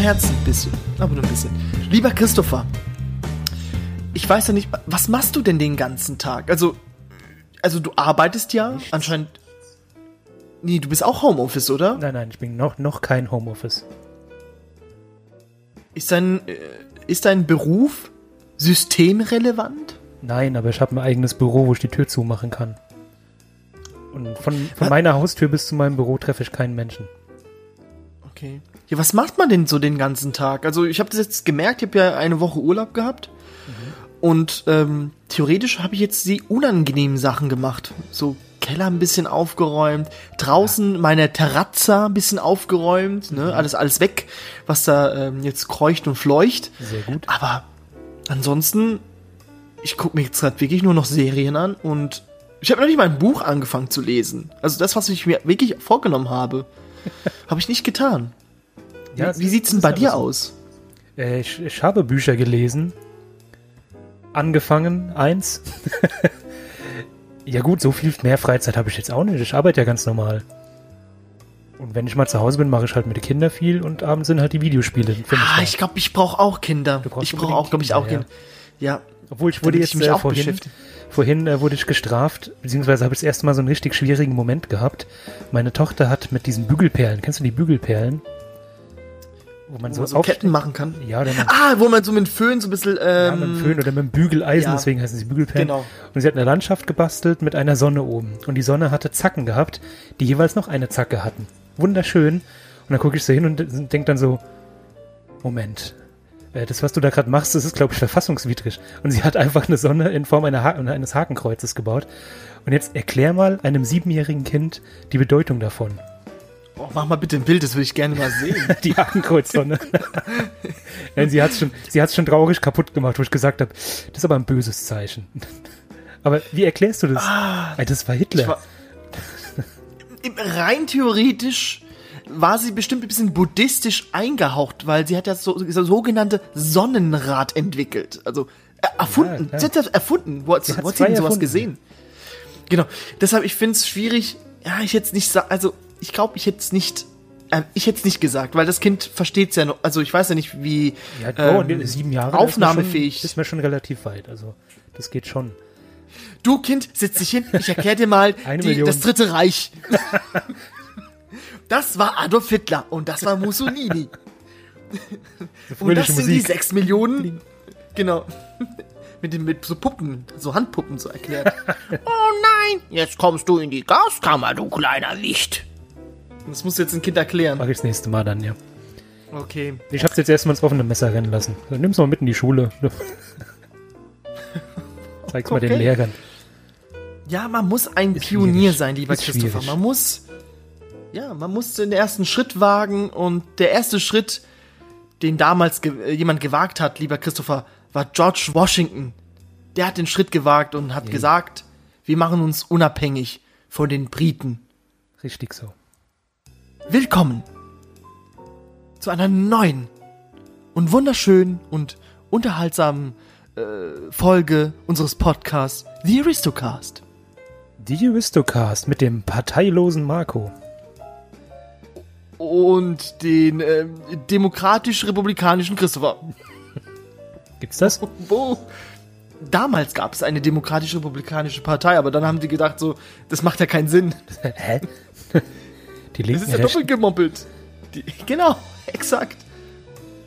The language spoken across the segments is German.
Herzen ein bisschen. Aber nur ein bisschen. Lieber Christopher, ich weiß ja nicht, was machst du denn den ganzen Tag? Also, also du arbeitest ja Nichts. anscheinend. Nee, du bist auch Homeoffice, oder? Nein, nein, ich bin noch, noch kein Homeoffice. Ist dein, äh, ist dein Beruf systemrelevant? Nein, aber ich habe ein eigenes Büro, wo ich die Tür zumachen kann. Und von, von meiner Haustür bis zu meinem Büro treffe ich keinen Menschen. Okay. Ja, was macht man denn so den ganzen Tag? Also ich habe das jetzt gemerkt, ich habe ja eine Woche Urlaub gehabt. Und ähm, theoretisch habe ich jetzt die unangenehmen Sachen gemacht. So Keller ein bisschen aufgeräumt, draußen meine Terrazza ein bisschen aufgeräumt, ne? Alles, alles weg, was da ähm, jetzt kreucht und fleucht. Sehr gut. Aber ansonsten, ich gucke mir jetzt gerade wirklich nur noch Serien an und ich habe noch nicht mal ein Buch angefangen zu lesen. Also das, was ich mir wirklich vorgenommen habe, habe ich nicht getan. Ja, wie sieht's es denn bei dir so. aus? Äh, ich, ich habe Bücher gelesen. Angefangen, eins. ja gut, so viel mehr Freizeit habe ich jetzt auch nicht. Ich arbeite ja ganz normal. Und wenn ich mal zu Hause bin, mache ich halt mit den Kindern viel und abends sind halt die Videospiele. Ah, ich glaube, ich brauche auch Kinder. Ich brauche auch, glaube ich, auch Kinder, Kinder. Ja. Obwohl ich wurde damit jetzt ich mich äh, auch vorhin, beschäftige. Vorhin äh, wurde ich gestraft, beziehungsweise habe ich das erste Mal so einen richtig schwierigen Moment gehabt. Meine Tochter hat mit diesen Bügelperlen, kennst du die Bügelperlen? Wo man Wo so, so Ketten machen kann. Ja, oder man, Ah, wo man so mit dem Föhn so ein bisschen. ja, Ähm, mit dem Föhn oder mit dem Bügeleisen, ja. deswegen heißen sie Bügelperlen. Genau. Und sie hat eine Landschaft gebastelt mit einer Sonne oben. Und die Sonne hatte Zacken gehabt, die jeweils noch eine Zacke hatten. Wunderschön. Und dann gucke ich so hin und denke dann so, Moment, das, was du da gerade machst, das ist, glaube ich, verfassungswidrig. Und sie hat einfach eine Sonne in Form ha eines Hakenkreuzes gebaut. Und jetzt erklär mal einem siebenjährigen Kind die Bedeutung davon. Oh, mach mal bitte ein Bild, das würde ich gerne mal sehen. Die Hakenkreuzsonne. Sie hat es schon, sie hat's schon traurig kaputt gemacht, wo ich gesagt habe, das ist aber ein böses Zeichen. Aber wie erklärst du das? Ey, das war Hitler. War- Rein theoretisch war sie bestimmt ein bisschen buddhistisch eingehaucht, weil sie hat ja so, so sogenannte Sonnenrad entwickelt. Also äh, erfunden. klar. sie hat das erfunden. Wo hat Sie wo hat sie denn sowas erfunden. gesehen? Genau. Deshalb, ich finde es schwierig. Ja, ich hätte nicht Also, ich glaube, ich hätte es nicht. äh, Ich hätte es nicht gesagt, weil das Kind versteht es ja noch. Also ich weiß ja nicht, wie Ja, oh, ähm, sieben Jahre. aufnahmefähig. Das ist mir schon relativ weit. Also, das geht schon. Du Kind, setz dich hin, ich erkläre dir mal die, das Dritte Reich. Das war Adolf Hitler und das war Mussolini. Und das sind die Musik. sechs Millionen. Genau. Mit, den, mit so Puppen, so Handpuppen so erklärt. oh nein, jetzt kommst du in die Gaskammer, du kleiner Wicht. Das muss jetzt ein Kind erklären. Mach ich das nächste Mal dann, ja. Okay. Ich hab's jetzt erstmal ins offene Messer rennen lassen. Dann nimm's mal mit in die Schule. Zeig's mal den Okay. Lehrern. Ja, man muss ein Ist Pionier schwierig. sein, lieber Ist Christopher. schwierig. Man muss, ja, man muss den ersten Schritt wagen und der erste Schritt, den damals ge äh, jemand gewagt hat, lieber Christopher, war George Washington. Der hat den Schritt gewagt und hat gesagt, wir machen uns unabhängig von den Briten. Richtig so. Willkommen zu einer neuen und wunderschönen und unterhaltsamen äh, Folge unseres Podcasts The Aristocast. Die Aristocast mit dem parteilosen Marco. Und den ähm, demokratisch-republikanischen Christopher. Gibt's das? Wo? Damals gab es eine demokratisch-republikanische Partei, aber dann haben die gedacht so, das macht ja keinen Sinn. Hä? Die Das Linken ist ja doppelt gemoppelt. Die, genau, exakt.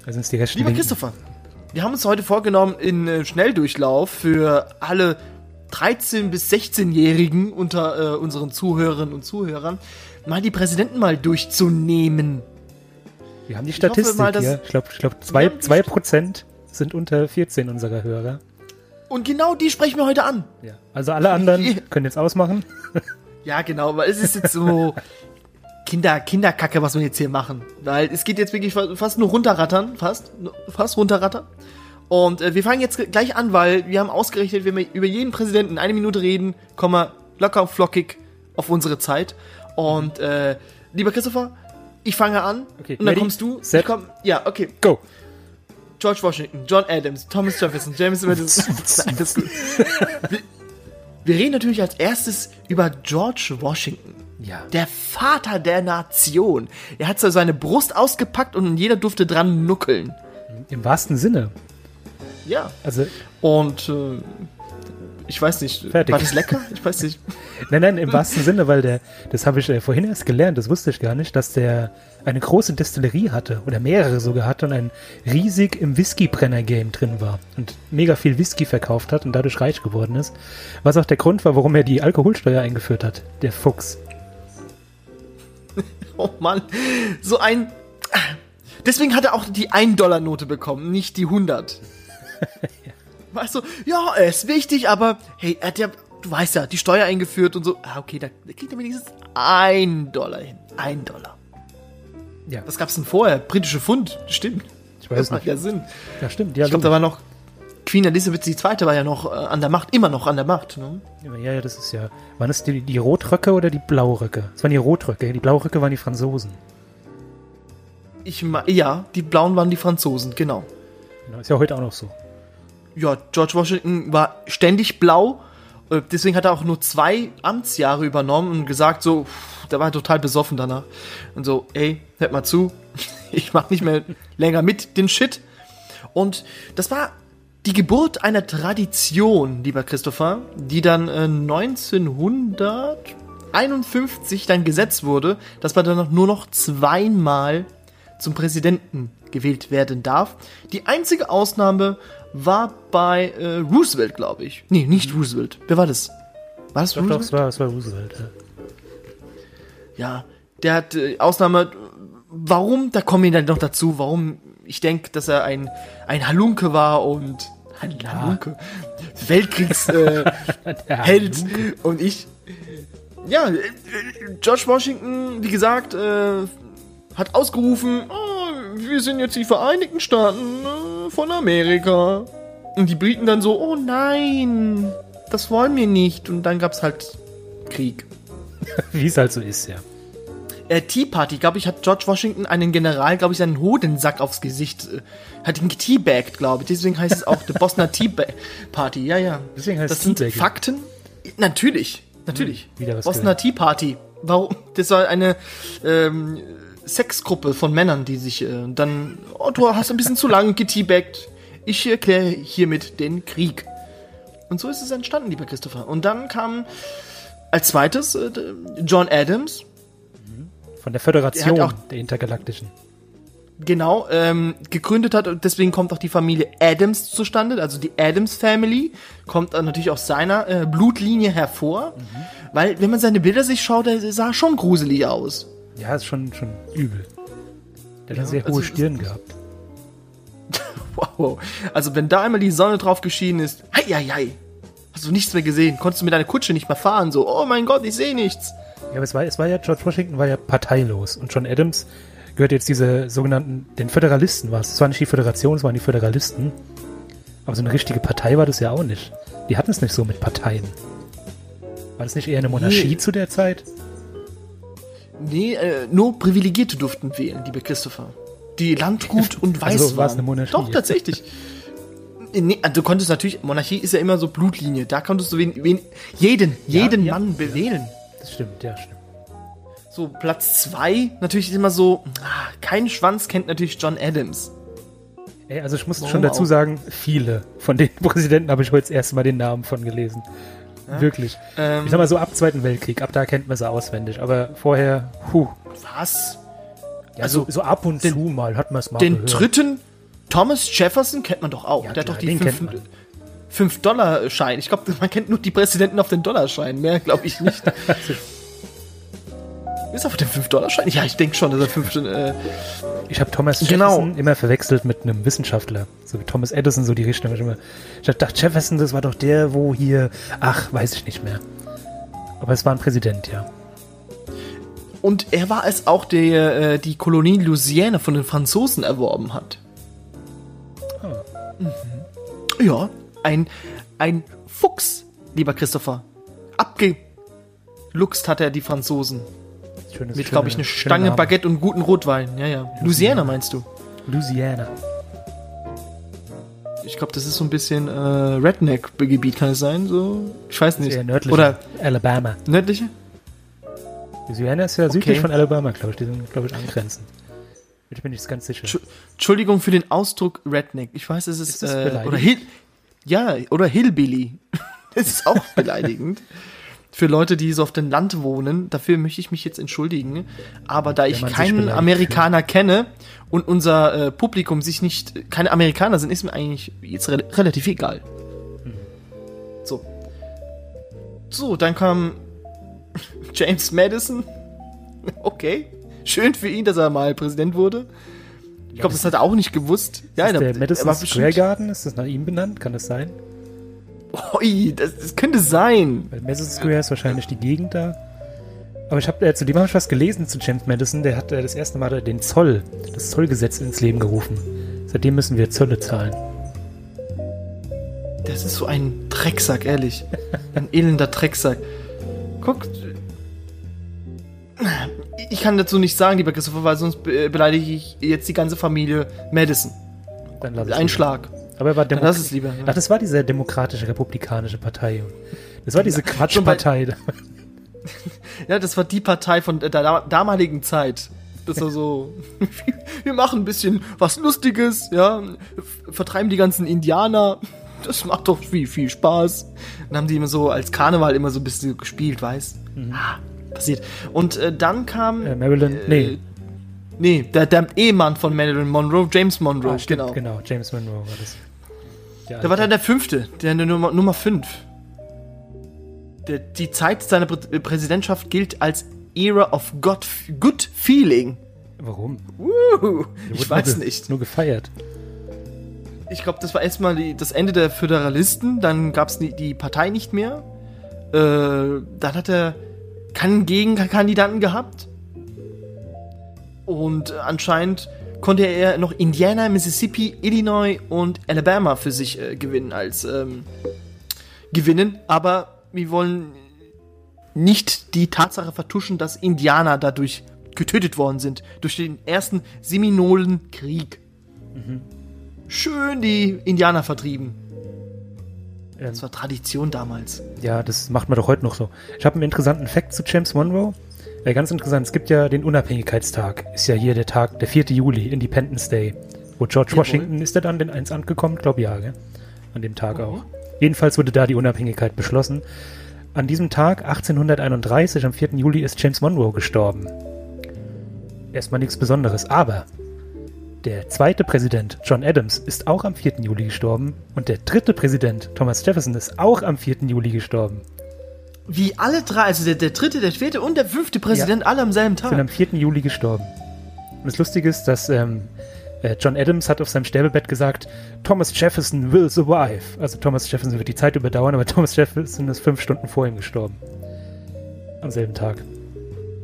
also sind die Lieber Linken. Christopher, wir haben uns heute vorgenommen, in äh, Schnelldurchlauf für alle 13- bis 16-Jährigen unter äh, unseren Zuhörerinnen und Zuhörern mal die Präsidenten mal durchzunehmen. Wir haben die Statistik mal, hier. Ich glaube, ich glaub, zwei, zwei Prozent sind unter 14 unserer Hörer. Und genau die sprechen wir heute an. Ja. Also alle anderen können jetzt ausmachen. Ja, genau, weil es ist jetzt so Kinder, Kinderkacke, was wir jetzt hier machen. Weil es geht jetzt wirklich fa- fast nur runterrattern, fast, fast runterrattern. Und äh, wir fangen jetzt gleich an, weil wir haben ausgerechnet, wenn wir über jeden Präsidenten eine Minute reden, kommen wir locker und flockig auf unsere Zeit. Und äh, lieber Christopher, ich fange an Okay, und dann ready, kommst du. set. Komm, ja, okay. Go! George Washington, John Adams, Thomas Jefferson, James Madison. Gut. Wir, wir reden natürlich als erstes über George Washington. Ja. Der Vater der Nation. Er hat so seine Brust ausgepackt und jeder durfte dran nuckeln. Im wahrsten Sinne. Ja. Also, Und äh, ich weiß nicht, Fertig. war das lecker? Ich weiß nicht. nein, nein, im wahrsten Sinne, weil der, das habe ich äh, vorhin erst gelernt, das wusste ich gar nicht, dass der eine große Destillerie hatte oder mehrere sogar hatte und ein riesig im Whiskybrenner-Game drin war und mega viel Whisky verkauft hat und dadurch reich geworden ist. Was auch der Grund war, warum er die Alkoholsteuer eingeführt hat, der Fuchs. Oh Mann, so ein. Deswegen hat er auch die 1-Dollar-Note bekommen, nicht die 100. Weißt du, ja, er ist wichtig, aber hey, er hat ja, du weißt ja, die Steuer eingeführt und so. Ah, okay, da, da kriegt er wenigstens 1 Dollar hin. 1 Dollar. Ja, Was gab's denn vorher? Britische Pfund, stimmt. ich weiß Das macht nicht. ja Sinn. Ja, stimmt. Ja, Ich glaube, da war noch. Queen Elizabeth II. war ja noch äh, an der Macht, immer noch an der Macht. Ne? Ja, ja, das ist ja. Waren es die, die Rotröcke oder die Blauröcke? Es waren die Rotröcke. Die Blauröcke waren die Franzosen. Ich ja, die Blauen waren die Franzosen, genau. Genau, ist ja heute auch noch so. Ja, George Washington war ständig blau. äh, Deswegen hat er auch nur zwei Amtsjahre übernommen und gesagt, so, der war total besoffen danach. Und so, ey, hört mal zu, ich mach nicht mehr länger mit den Shit. Und das war die Geburt einer Tradition, lieber Christopher, die dann äh, 1951 dann gesetzt wurde, dass man dann nur noch zweimal zum Präsidenten gewählt werden darf. Die einzige Ausnahme war bei äh, Roosevelt, glaube ich. Nee, nicht Roosevelt. Wer war das? War das Doch, doch, Roosevelt? es war, es war Roosevelt. Ja. Ja, der hat äh, Ausnahme. Warum? Da kommen wir dann noch dazu. Warum? Ich denke, dass er ein, ein Halunke war und ein Halunke. Weltkriegs äh, Held und ich. Ja, äh, George Washington, wie gesagt, äh, hat ausgerufen, oh, wir sind jetzt die Vereinigten Staaten von Amerika. Und die Briten dann so, oh nein, das wollen wir nicht. Und dann gab's halt Krieg. Wie es halt so ist, ja. äh, Tea Party, glaube ich, hat George Washington einen General, glaube ich, seinen Hodensack aufs Gesicht, äh, hat ihn geteabagt, glaube ich. Deswegen heißt es auch The Bosner Tea Party. Ja, ja. Deswegen heißt das es sind. Fakten. Natürlich, natürlich. Hm, wieder was Bosner Tea Party. Warum? Das war eine ähm, Sexgruppe von Männern, die sich äh, dann, oh, du hast ein bisschen zu lang geteabagt. Ich erkläre hiermit den Krieg. Und so ist es entstanden, lieber Christopher. Und dann kam als zweites äh, John Adams, Von der Föderation Er hat auch- der Intergalaktischen. genau, ähm, gegründet hat. Und deswegen kommt auch die Familie Adams zustande. Also die Adams Family kommt natürlich aus seiner äh, Blutlinie hervor. Weil, wenn man seine Bilder sich schaut, der sah schon gruselig aus. Ja, ist schon, schon übel. Der hat Ja, eine sehr also hohe es- Stirn gehabt. Wow. Also, wenn da einmal die Sonne drauf geschienen ist, hei, hei, hei. Hast du nichts mehr gesehen? Konntest du mit deiner Kutsche nicht mehr fahren? So, oh mein Gott, ich sehe nichts. Ja, aber es war, es war ja, George Washington war ja parteilos. Und John Adams gehört jetzt diese sogenannten, den Föderalisten war es. Es war nicht die Föderation, es waren die Föderalisten. Aber so eine richtige Partei war das ja auch nicht. Die hatten es nicht so mit Parteien. War das nicht eher eine Monarchie Nee. zu der Zeit? Nee, äh, nur Privilegierte durften wählen, liebe Christopher. Die Landgut und Weiß Also war es eine Monarchie. Doch, tatsächlich. Nee, also du konntest natürlich, Monarchie ist ja immer so Blutlinie. Da konntest du wen, wen, jeden, jeden ja, Mann bewählen. Das stimmt, ja, stimmt. So, Platz zwei natürlich ist immer so, ah, kein Schwanz kennt natürlich John Adams. Ey, also ich muss Warum schon dazu auch? sagen, viele von den Präsidenten habe ich heute das erste Mal den Namen von gelesen. Wirklich. Ähm, Ich sag mal so ab Zweiten Weltkrieg, ab da kennt man sie auswendig. Aber vorher, puh. was? Ja, Also, so, so ab und den- zu mal hat man es mal Den gehört. dritten Thomas Jefferson kennt man doch auch. Ja, Der hat klar, doch die den kennt 5 man. Dollar Schein. Ich glaube, man kennt nur die Präsidenten auf den Dollarschein. Mehr glaube ich nicht. Ist er auf dem 5 Dollar Schein? Ja, ich denke schon, dass er 5 äh, Ich habe Thomas Genau. Jefferson immer verwechselt mit einem Wissenschaftler. So wie Thomas Edison, so die Richtung. Ich, ich dachte, Jefferson, das war doch der, wo hier. Ach, weiß ich nicht mehr. Aber es war ein Präsident, ja. Und er war es auch, der äh, die Kolonie Louisiana von den Franzosen erworben hat. Mhm. Ja, ein, ein Fuchs, lieber Christopher. Abgeluchst hat er die Franzosen. Schönes, Mit, glaube ich, eine Stange. Baguette und guten Rotwein. Ja, ja. Louisiana meinst du? Louisiana. Ich glaube, das ist so ein bisschen äh, Redneck-Gebiet, kann es sein? So? Ich weiß nicht. Eher nördlich. Oder Alabama. nördliche? Louisiana ist ja südlich von Alabama, glaube ich. Die sind, glaube ich, angrenzend. Ich bin nicht ganz sicher. Entschuldigung für den Ausdruck Redneck. Ich weiß, es ist, ist äh, oder Hill, ja, oder Hillbilly. Das ist auch beleidigend. Für Leute, die so auf dem Land wohnen, dafür möchte ich mich jetzt entschuldigen. Aber da ich keinen Amerikaner fühlt. kenne und unser äh, Publikum sich nicht, keine Amerikaner sind, ist mir eigentlich jetzt re relativ egal. Hm. So. So, dann kam James Madison. Okay. Schön für ihn, dass er mal Präsident wurde. Ich glaube, das hat er auch nicht gewusst. Ja, ist der, der Madison Square Garden, ist das nach ihm benannt? Kann das sein? Oi, das, das könnte sein. Weil Madison Square ist wahrscheinlich die Gegend da. Aber ich habe äh, zu dem habe ich was gelesen zu James Madison. Der hat äh, das erste Mal den Zoll, das Zollgesetz ins Leben gerufen. Seitdem müssen wir Zölle zahlen. Das ist so ein Drecksack, ehrlich. Ein elender Drecksack. Guck, ich kann dazu nicht sagen, lieber Christopher, weil sonst beleidige ich jetzt die ganze Familie Madison. Dann lass Ein Schlag. Aber er war Demo das ist lieber. Ja. Ach, das war diese demokratische republikanische Partei. Das war diese Quatschpartei. ja, das war die Partei von der damaligen Zeit. Das war so, wir machen ein bisschen was Lustiges, ja, vertreiben die ganzen Indianer. Das macht doch viel, viel Spaß. Dann haben die immer so als Karneval immer so ein bisschen gespielt, weißt? Mhm. Ah, passiert. Und äh, dann kam. Äh, Marilyn, äh, nee. Nee, der, der Ehemann von Marilyn Monroe, James Monroe, ah, stimmt, genau. Genau, James Monroe war das. Der, der war dann der fünfte, der Nummer, Nummer fünf. Der, die Zeit seiner Prä Präsidentschaft gilt als Era of God, Good Feeling. Warum? Uh, ich weiß nur nicht. Nur gefeiert. Ich glaube, das war erstmal die, das Ende der Föderalisten, dann gab es die Partei nicht mehr. Äh, dann hat er keinen Gegenkandidaten gehabt. Und anscheinend konnte er noch Indiana, Mississippi, Illinois und Alabama für sich äh, gewinnen als ähm, gewinnen. Aber wir wollen nicht die Tatsache vertuschen, dass Indianer dadurch getötet worden sind durch den ersten Seminolenkrieg. Mhm. Schön die Indianer vertrieben. Das war Tradition damals. Ja, das macht man doch heute noch so. Ich habe einen interessanten Fact zu James Monroe. Ja, ganz interessant, es gibt ja den Unabhängigkeitstag. Ist ja hier der Tag, der 4. Juli, Independence Day. Wo George Jawohl. Washington, ist er dann den ins Amt gekommen? Glaube ja, gell? An dem Tag mhm. auch. Jedenfalls wurde da die Unabhängigkeit beschlossen. An diesem Tag, 1831, am 4. Juli, ist James Monroe gestorben. Erstmal nichts Besonderes, aber der zweite Präsident, John Adams, ist auch am 4. Juli gestorben und der dritte Präsident, Thomas Jefferson, ist auch am 4. Juli gestorben. Wie alle drei, also der, der dritte, der vierte und der fünfte Präsident, ja. alle am selben Tag. Sind am 4. Juli gestorben. Und das Lustige ist, dass ähm, äh, John Adams hat auf seinem Sterbebett gesagt, Thomas Jefferson will survive. Also Thomas Jefferson wird die Zeit überdauern, aber Thomas Jefferson ist fünf Stunden vor ihm gestorben. Am selben Tag.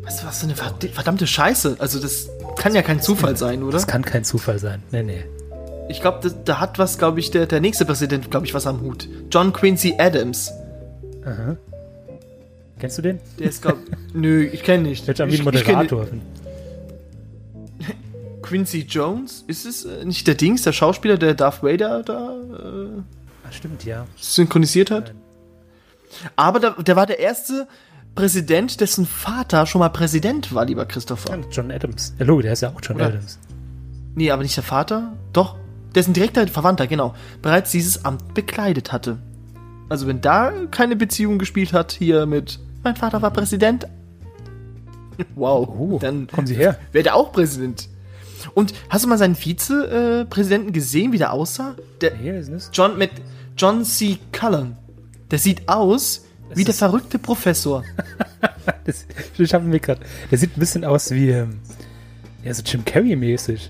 Was, was für eine verdammte Scheiße. Also das kann ja kein Zufall sein, oder? Das kann kein Zufall sein. Nee, nee. Ich glaube, da, da, hat was, glaube ich, der, der nächste Präsident, glaube ich, was am Hut. John Quincy Adams. Aha. Kennst du den? Der ist, glaub, nö, ich kenne nicht. Der ist wie ein Moderator. Quincy Jones? Ist es äh, nicht der Dings, der Schauspieler, der Darth Vader da äh, Ach, stimmt, ja. synchronisiert hat? Aber der, der war der erste Präsident, dessen Vater schon mal Präsident war, lieber Christopher. Ja, John Adams. Hallo, der ist ja auch John Oder? Adams. Nee, aber nicht der Vater. Doch, dessen direkter Verwandter, genau. Bereits dieses Amt bekleidet hatte. Also wenn da keine Beziehung gespielt hat, hier mit mein Vater war Präsident. Wow. Oh, dann kommen Sie her. Wäre der auch Präsident. Und hast du mal seinen Vizepräsidenten gesehen, wie der aussah? Der John mit John C. Cullen. Der sieht aus das wie der verrückte Professor. das, habe mir gerade. Der sieht ein bisschen aus wie ähm, ja, so Jim Carrey mäßig.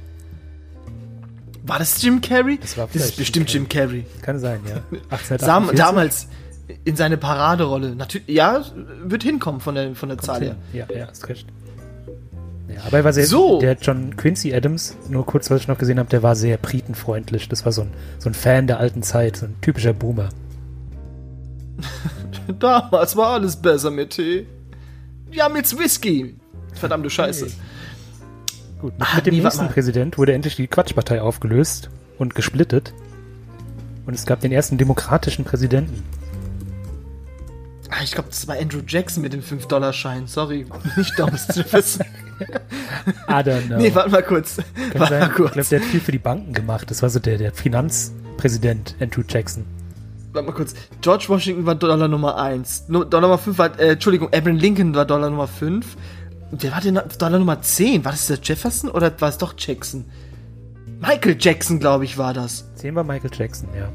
War das Jim Carrey? Das, war das ist bestimmt Jim Carrey. Jim Carrey. Kann sein, ja. 1848. Damals in seine Paraderolle. Natürlich, ja, wird hinkommen von der, von der Zahl her. Ja, ja, ist recht. Ja, aber er war sehr, so. der John Quincy Adams, nur kurz, was ich noch gesehen habe, der war sehr britenfreundlich. Das war so ein, so ein Fan der alten Zeit, so ein typischer Boomer. Damals war alles besser mit Tee. Ja, mit Whisky. Verdammte Scheiße. Hey. Gut, mit, Ach, mit dem nee, nächsten Präsident wurde endlich die Quatschpartei aufgelöst und gesplittet. Und es gab den ersten demokratischen Präsidenten. Ah, ich glaube, das war Andrew Jackson mit dem 5-Dollar-Schein. Sorry, nicht Thomas Jefferson. I don't know. Nee, warte mal kurz. Kann Warte mal Ich kurz. glaube, der hat viel für die Banken gemacht. Das war so der, der Finanzpräsident Andrew Jackson. Warte mal kurz. George Washington war Dollar Nummer 1. Dollar Nummer 5 war, äh, Entschuldigung, Abraham Lincoln war Dollar Nummer 5. Und wer war denn Dollar Nummer 10? War das der Jefferson oder war es doch Jackson? Michael Jackson, glaube ich, war das. 10 war Michael Jackson, ja.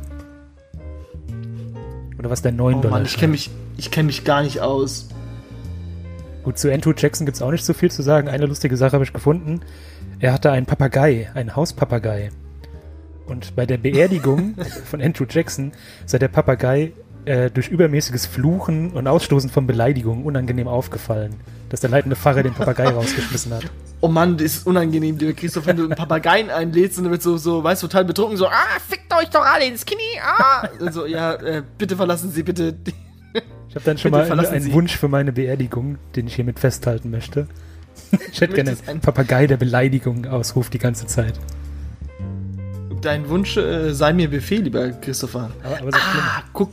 Oder was der 9 Oh Dollar? Mann, ich kenne mich, ich kenn mich gar nicht aus. Gut, zu Andrew Jackson gibt es auch nicht so viel zu sagen. Eine lustige Sache habe ich gefunden. Er hatte einen Papagei, einen Hauspapagei. Und bei der Beerdigung von Andrew Jackson sei der Papagei äh, durch übermäßiges Fluchen und Ausstoßen von Beleidigungen unangenehm aufgefallen, dass der leitende Pfarrer den Papagei rausgeschmissen hat. Oh Mann, das ist unangenehm, lieber Christoph, wenn du einen Papageien einlädst und dann wird so, so, weißt du, total betrunken, so, ah, fickt euch doch alle ins Knie, ah. Und so, ja, äh, bitte verlassen Sie bitte. die- Ich habe dann schon Bitte mal einen Sie. Wunsch für meine Beerdigung, den ich hiermit festhalten möchte. Ich hätte gerne einen ein- Papagei, der Beleidigung ausruft die ganze Zeit. Dein Wunsch äh, sei mir Befehl, lieber Christopher. Aber, aber so Ah, guck.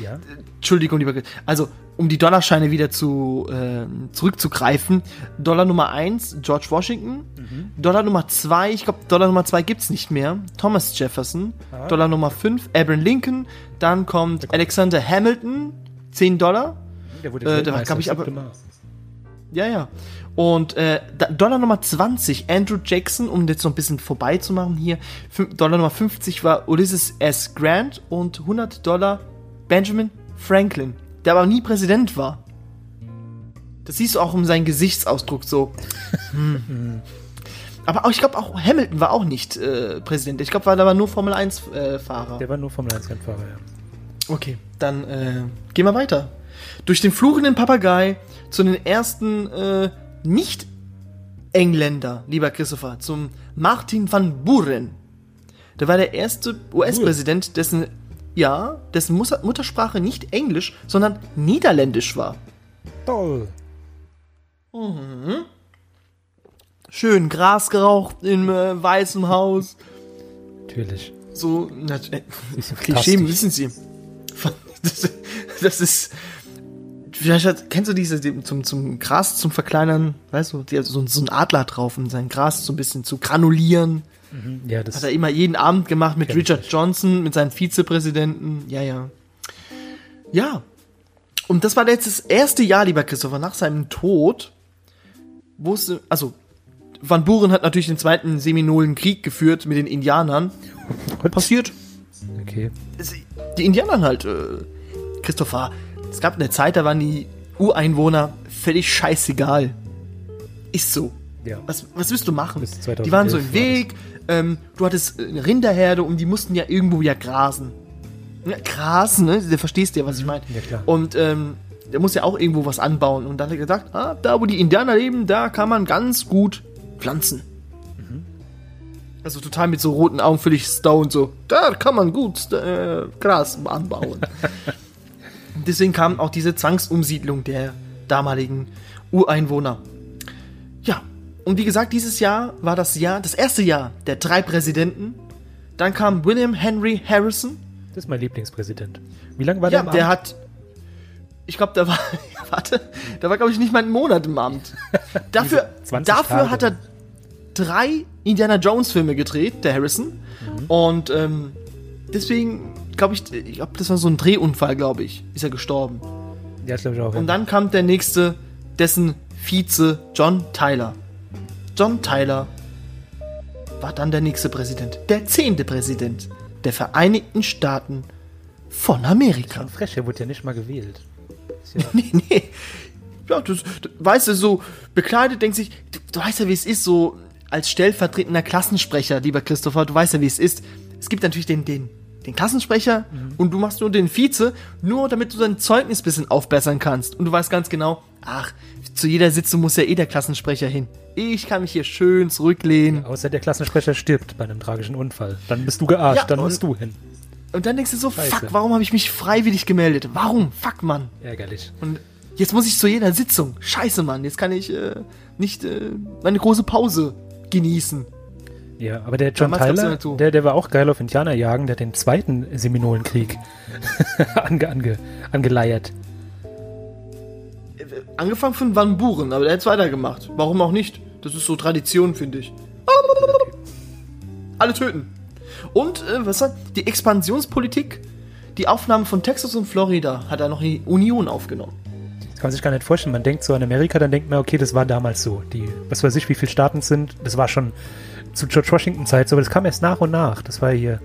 Ja? Entschuldigung, lieber Christopher. Also, um die Dollarscheine wieder zu, ähm, zurückzugreifen. Dollar Nummer 1, George Washington. Dollar Nummer 2, ich glaube, Dollar Nummer 2 gibt's nicht mehr. Thomas Jefferson. Ah. Dollar Nummer 5, Abraham Lincoln. Dann kommt Alexander Hamilton, 10 Dollar. Der wurde Äh, da glaub ich aber-. Ja, ja. Und äh, Dollar Nummer 20, Andrew Jackson, um jetzt noch ein bisschen vorbeizumachen hier. Dollar Nummer 50 war Ulysses S. Grant und 100 Dollar Benjamin Franklin, der aber nie Präsident war. Das siehst du auch um seinen Gesichtsausdruck so. Hm. Aber auch, ich glaube auch Hamilton war auch nicht äh, Präsident. Ich glaube, war da war nur Formel 1 äh, Fahrer. Der war nur Formel 1 Rennfahrer, ja. Okay, dann äh, gehen wir weiter. Durch den fluchenden Papagei zu den ersten äh, Nicht-Engländer, lieber Christopher, zum Martin van Buren. Der war der erste US-Präsident, dessen, ja, dessen Muttersprache nicht Englisch, sondern Niederländisch war. Toll. Schön Gras geraucht im äh, Weißen Haus. Natürlich. So, na, äh, Klischee, wissen Sie. Das, das ist. Vielleicht hat, kennst du diese die, zum, zum Gras zum Verkleinern, weißt du, die so, so ein Adler drauf, um sein Gras so ein bisschen zu granulieren. Ja, das Hat er immer jeden Abend gemacht mit Richard. Johnson, mit seinem Vizepräsidenten. Ja, ja. Ja. Und das war jetzt das erste Jahr, lieber Christopher, nach seinem Tod, wo es, also, Van Buren hat natürlich den zweiten Seminolen Krieg geführt mit den Indianern. Und- Passiert. Okay. Die Indianer halt, äh, Christopher, es gab eine Zeit, da waren die Ureinwohner völlig scheißegal. Ist so. Ja. Was, was willst du machen? Bis 2011 Die waren so im Weg, ähm, du hattest eine Rinderherde und die mussten ja irgendwo ja grasen. Ja, grasen, ne? Du verstehst ja, was ich meine. Ja, klar. Und ähm, der muss ja auch irgendwo was anbauen. Und dann hat er gesagt, ah, da wo die Indianer leben, da kann man ganz gut pflanzen. Also total mit so roten Augen, völlig stoned, so, da kann man gut äh, Gras anbauen. Deswegen kam auch diese Zwangsumsiedlung der damaligen Ureinwohner. Ja, und wie gesagt, dieses Jahr war das Jahr, das erste Jahr der drei Präsidenten. Dann kam William Henry Harrison. Das ist mein Lieblingspräsident. Wie lange war Ja, der im der hat. Ich glaube, da war. Warte, da war, glaube ich, nicht mal ein Monat im Amt. Dafür, 20 dafür Tage. hat er drei Indiana Jones-Filme gedreht, der Harrison. Mhm. Und ähm, deswegen, glaube ich, ich glaube, das war so ein Drehunfall, glaube ich, ist er gestorben. Ja, das glaube ich auch. Und dann kam der nächste, dessen Vize John Tyler. John Tyler war dann der nächste Präsident, der zehnte Präsident der Vereinigten Staaten von Amerika. Schon frech, er wurde ja nicht mal gewählt. Ja, Nee, nee. Ja, das, das, weißt du, so bekleidet denkt sich, du, du weißt ja, wie es ist, so als stellvertretender Klassensprecher, lieber Christopher, du weißt ja, wie es ist. Es gibt natürlich den, den, den Klassensprecher und du machst nur den Vize, nur damit du dein Zeugnis ein bisschen aufbessern kannst. Und du weißt ganz genau, ach, zu jeder Sitzung muss ja eh der Klassensprecher hin. Ich kann mich hier schön zurücklehnen. außer der Klassensprecher stirbt bei einem tragischen Unfall. Dann bist du gearscht, Ja, dann musst du hin. Und dann denkst du so, Scheiße. fuck, warum habe ich mich freiwillig gemeldet? Warum? Fuck, Mann. Ärgerlich. Und jetzt muss ich zu jeder Sitzung. Scheiße, Mann. Jetzt kann ich äh, nicht äh, meine große Pause genießen. Ja, aber der John Damals ja Tyler, der, der war auch geil auf Indianerjagen, der hat den zweiten Seminolenkrieg ange, ange, angeleiert. Angefangen von Van Buren, aber der hat es weitergemacht. Warum auch nicht? Das ist so Tradition, finde ich. Alle töten. Und, äh, was hat die Expansionspolitik? Die Aufnahmen von Texas und Florida hat er noch die Union aufgenommen. Das kann man sich gar nicht vorstellen. Man denkt so an Amerika, dann denkt man, okay, das war damals so. Die, was weiß ich, wie viele Staaten es sind, das war schon zu George Washington Zeit so, aber das kam erst nach und nach. Das war hier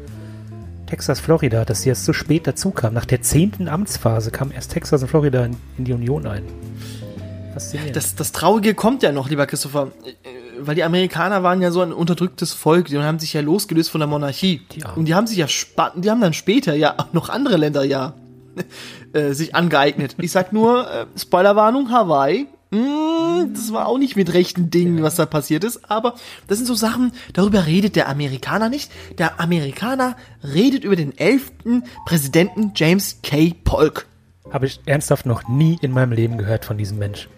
Texas, Florida, dass sie erst so spät dazu kam. Nach der zehnten Amtsphase kam erst Texas und Florida in, in die Union ein. Faszinierend. Das, das Traurige kommt ja noch, lieber Christopher. Äh, weil die Amerikaner waren ja so ein unterdrücktes Volk, die haben sich ja losgelöst von der Monarchie. Armen. und die haben sich ja die haben dann später ja auch noch andere Länder ja äh, sich angeeignet. Ich sag nur, äh, Spoilerwarnung, Hawaii. Mm, das war auch nicht mit rechten Dingen, was da passiert ist, aber das sind so Sachen, darüber redet der Amerikaner nicht. Der Amerikaner redet über den elften Präsidenten James K. Polk. Habe ich ernsthaft noch nie in meinem Leben gehört von diesem Mensch.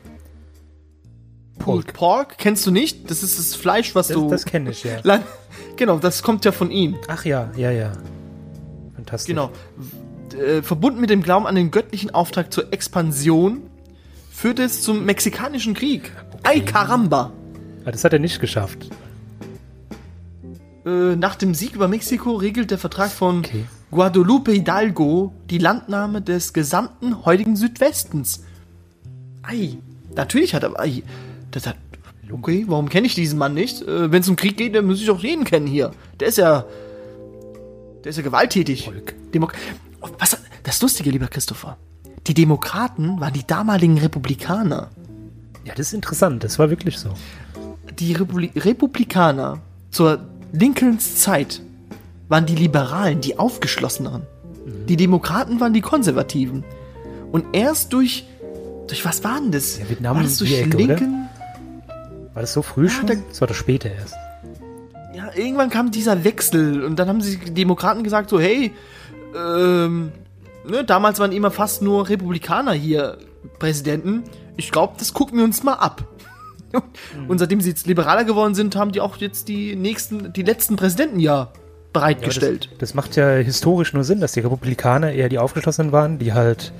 Pork. Pork kennst du nicht? Das ist das Fleisch, was Das, du. das kenne ich, ja. Genau, das kommt ja von ihm. Ach ja, ja, ja. Fantastisch. Genau. Äh, verbunden mit dem Glauben an den göttlichen Auftrag zur Expansion führt es zum Mexikanischen Krieg. Ay caramba! Aber das hat er nicht geschafft. Äh, nach dem Sieg über Mexiko regelt der Vertrag von Okay. Guadalupe Hidalgo die Landnahme des gesamten heutigen Südwestens. Ei, natürlich hat er. Ei, das hat. Okay, warum kenne ich diesen Mann nicht? Äh, Wenn es um Krieg geht, dann muss ich auch jeden kennen hier. Der ist ja. Der ist ja gewalttätig. Volk. Demok was, das Lustige, lieber Christopher. Die Demokraten waren die damaligen Republikaner. Ja, das ist interessant. Das war wirklich so. Die Republi Republikaner zur Lincolns Zeit waren die Liberalen, die Aufgeschlosseneren. Die Demokraten waren die Konservativen. Und erst durch. Durch was war denn das? Ja, Vietnam war das durch die Ecke, oder? Lincoln? War das so früh schon? da- das war doch später erst. Ja, irgendwann kam dieser Wechsel und dann haben sich die Demokraten gesagt so, hey, ähm, ne, damals waren immer fast nur Republikaner hier Präsidenten. Ich glaube, das gucken wir uns mal ab. Und seitdem sie jetzt liberaler geworden sind, haben die auch jetzt die nächsten, die letzten Präsidenten ja bereitgestellt. Das, das macht ja historisch nur Sinn, dass die Republikaner eher die Aufgeschlossenen waren, die halt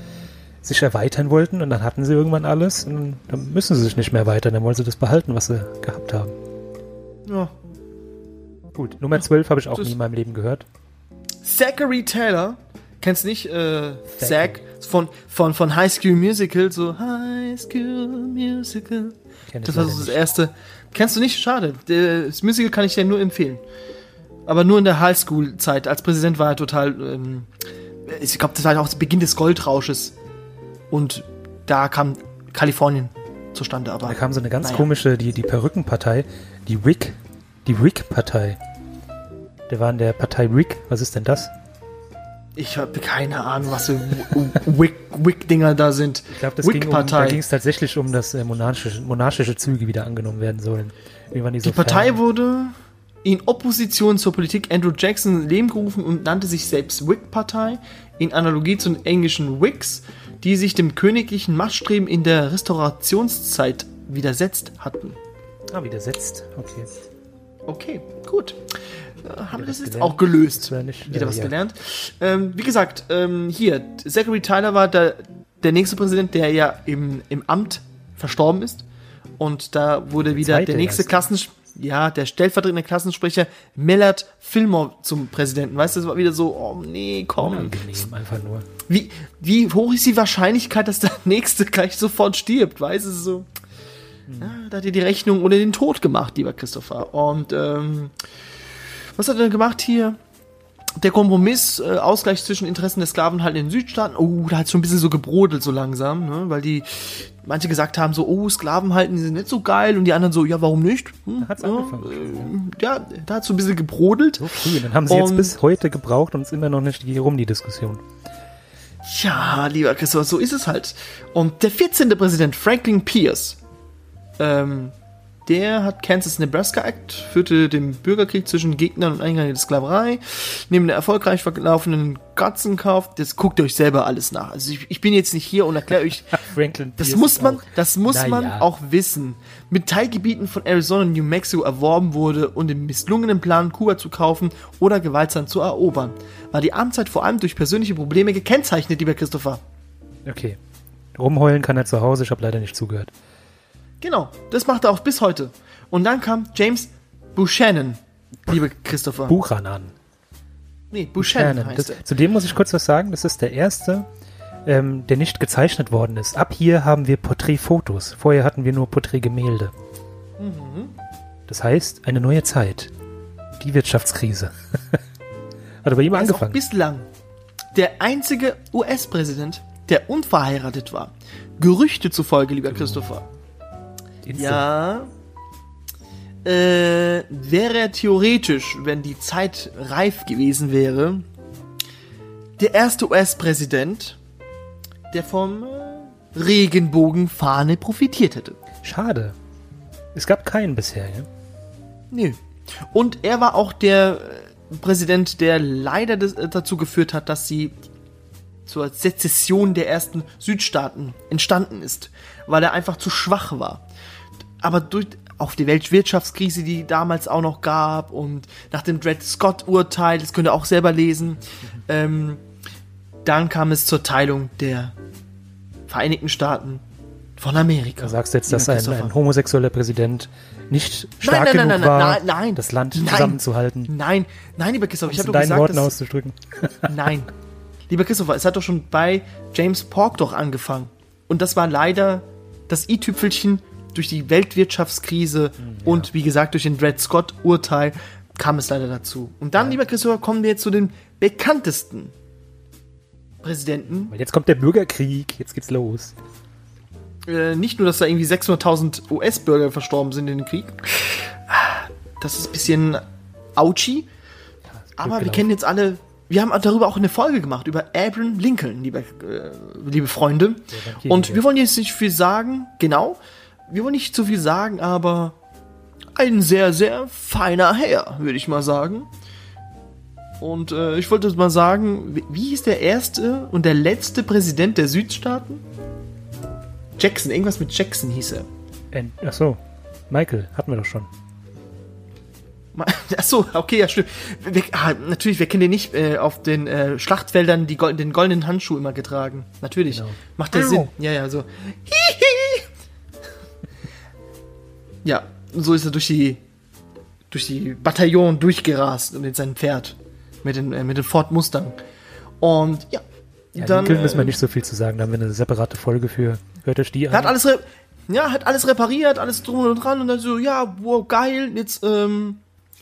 sich erweitern wollten und dann hatten sie irgendwann alles und dann müssen sie sich nicht mehr erweitern, dann wollen sie das behalten, was sie gehabt haben. ja. Gut, Nummer 12 habe ich auch Das- nie in meinem Leben gehört. Zachary Taylor, kennst du nicht, äh, Zach, von, von, von High School Musical, so High School Musical. Das war so das erste. Kennst du nicht? Schade. Das Musical kann ich dir nur empfehlen. Aber nur in der Highschool-Zeit. Als Präsident war er total. Ähm, ich glaube, das war auch der Beginn des Goldrausches. Und da kam Kalifornien zustande. Aber Da kam so eine ganz naja. komische, die, die Perückenpartei, die Wick, die Wick-Partei. Der war in der Partei Wick. Was ist denn das? Ich habe keine Ahnung, was für Wick- Wick-Dinger da sind. Ich glaube, das ging um, da ging es tatsächlich um, dass äh, monarchische, monarchische Züge wieder angenommen werden sollen. Die so Die Partei wurde in Opposition zur Politik Andrew Jackson ins Leben gerufen und nannte sich selbst Whig-Partei in Analogie zu den englischen Whigs, die sich dem königlichen Machtstreben in der Restaurationszeit widersetzt hatten. Ah, widersetzt. Okay. Okay, gut. Haben wir das jetzt gelernt. auch gelöst? Nicht- Wieder äh, was ja. gelernt. Ähm, wie gesagt, ähm, hier, Zachary Tyler war der, der nächste Präsident, der ja im, im Amt verstorben ist. Und da wurde wieder zweite der nächste erst. Klassens ja, der stellvertretende Klassensprecher Millard Fillmore zum Präsidenten. Weißt du, das war wieder so, oh nee, komm. Unangenehm, einfach nur. Wie, wie hoch ist die Wahrscheinlichkeit, dass der Nächste gleich sofort stirbt? Weißt du, so. Ja, da hat er die Rechnung oder den Tod gemacht, lieber Christopher. Und ähm, was hat er denn gemacht hier? Der Kompromiss, äh, Ausgleich zwischen Interessen der Sklavenhalter in den Südstaaten, oh, da hat schon ein bisschen so gebrodelt so langsam, ne? weil die, manche gesagt haben so, oh, Sklavenhalten die sind nicht so geil und die anderen so, ja, warum nicht? Hm, Da hat's ja, angefangen. äh, ja, da hat so ein bisschen gebrodelt. So früh. Dann haben sie jetzt Und- bis heute gebraucht und es ist immer noch nicht hier rum, die Diskussion. Ja, lieber Christopher, so ist es halt. Und der 14. Präsident Franklin Pierce, ähm, der hat Kansas Nebraska Act, führte den Bürgerkrieg zwischen Gegnern und Eingängen der Sklaverei. Neben der erfolgreich verlaufenden Gatzenkauf, das guckt euch selber alles nach. Also ich, ich bin jetzt nicht hier und erkläre euch, Franklin das Pierce muss man, auch- das muss Na man auch wissen. Mit Teilgebieten von Arizona und New Mexico erworben wurde und im misslungenen Plan, Kuba zu kaufen oder gewaltsam zu erobern, war die Amtszeit vor allem durch persönliche Probleme gekennzeichnet, lieber Christopher. Okay. Rumheulen kann er zu Hause, ich habe leider nicht zugehört. Genau, das macht er auch bis heute. Und dann kam James Buchanan, liebe Christopher. Buchanan. nee, Buchanan Buchanan. heißt Das, zu dem muss ich kurz was sagen. Das ist der erste, ähm, der nicht gezeichnet worden ist. Ab hier haben wir Porträtfotos. Vorher hatten wir nur Porträtgemälde. Das heißt, eine neue Zeit. Die Wirtschaftskrise. Hat aber immer Er angefangen. bislang der einzige US-Präsident, der unverheiratet war. Gerüchte zufolge, lieber Christopher. Insta- Ja. Äh, wäre er theoretisch, wenn die Zeit reif gewesen wäre, der erste US-Präsident, der vom Regenbogenfahne profitiert hätte. Schade. Es gab keinen bisher, ja? Nö. Und er war auch der äh, Präsident, der leider das, äh, dazu geführt hat, dass sie zur Sezession der ersten Südstaaten entstanden ist, weil er einfach zu schwach war. Aber durch auf die Weltwirtschaftskrise, die damals auch noch gab und nach dem Dred Scott-Urteil, das könnt ihr auch selber lesen, ähm, dann kam es zur Teilung der Vereinigten Staaten von Amerika. Da sagst du jetzt, dass ein, ein homosexueller Präsident nicht stark nein, genug nein, nein, war, nein, nein. das Land Nein. zusammenzuhalten. Nein, nein, lieber Christopher, ich habe doch gesagt, Worten dass, auszudrücken. Nein. Lieber Christopher, es hat doch schon bei James Pork doch angefangen. Und das war leider das i-Tüpfelchen durch die Weltwirtschaftskrise und wie gesagt durch den Dred Scott-Urteil kam es leider dazu. Und dann, lieber Christopher, kommen wir jetzt zu den bekanntesten Präsidenten. Weil jetzt kommt der Bürgerkrieg, jetzt geht's los. Äh, nicht nur, dass da irgendwie 600.000 US-Bürger verstorben sind in dem Krieg. Das ist ein bisschen ouchy. Aber wir gelaufen. kennen jetzt alle, wir haben darüber auch eine Folge gemacht, über Abraham Lincoln, liebe, äh, liebe Freunde. Bankier, Und ja. wir wollen jetzt nicht viel sagen, genau. Wir wollen nicht zu viel sagen, aber ein sehr, sehr feiner Herr, würde ich mal sagen. Und äh, ich wollte mal sagen, wie, hieß der erste und der letzte Präsident der Südstaaten? Jackson, irgendwas mit Jackson hieß er. Äh, ach so, Michael, hatten wir doch schon. Ma- Ach so, okay, ja, stimmt. Wir, ah, natürlich, wir kennen den nicht äh, auf den äh, Schlachtfeldern die, gol- den goldenen Handschuh immer getragen. Natürlich. Genau. Macht der. Sinn. Ja, ja, so. Hihi. Ja, so ist er durch die durch die Bataillon durchgerast und in sein Pferd mit den äh, mit dem Ford Mustang. Und ja, Ja, dann Lincoln müssen wir äh, nicht so viel zu sagen, da haben wir eine separate Folge für. Hört euch die er hat an. alles, ja, hat alles repariert, alles drum und dran und dann so, ja, wow, geil, jetzt, ähm,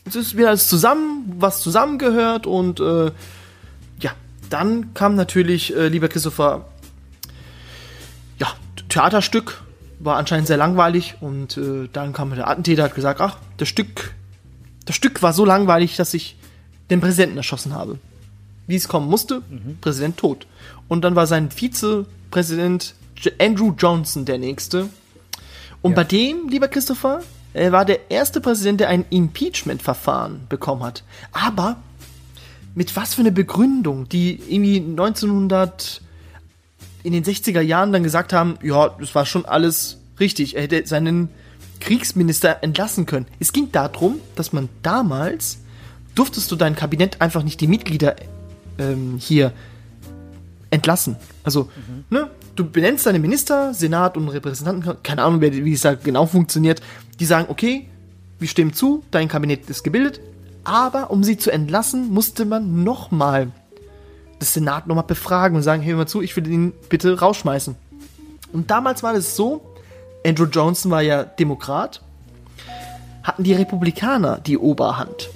jetzt ist wieder alles zusammen, was zusammengehört und, äh, ja, dann kam natürlich, äh, lieber Christopher, ja, Theaterstück, war anscheinend sehr langweilig und, äh, dann kam der Attentäter, hat gesagt, ach, das Stück, das Stück war so langweilig, dass ich den Präsidenten erschossen habe. Wie es kommen musste, Präsident tot. Und dann war sein Vizepräsident Andrew Johnson der nächste. Und Ja. bei dem, lieber Christopher, er war der erste Präsident, der ein Impeachment-Verfahren bekommen hat. Aber mit was für eine Begründung, die irgendwie 1900 in den 60er Jahren dann gesagt haben, ja, das war schon alles richtig. Er hätte seinen Kriegsminister entlassen können. Es ging darum, dass man damals durftest du dein Kabinett einfach nicht die Mitglieder ähm, hier entlassen. Also, ne, du benennst deine Minister, Senat und Repräsentanten, keine Ahnung, wie es da genau funktioniert, die sagen, okay, wir stimmen zu, dein Kabinett ist gebildet, aber um sie zu entlassen, musste man nochmal das Senat nochmal befragen und sagen, hör mal zu, ich will ihn bitte rausschmeißen. Und damals war es so, Andrew Johnson war ja Demokrat, hatten die Republikaner die Oberhand.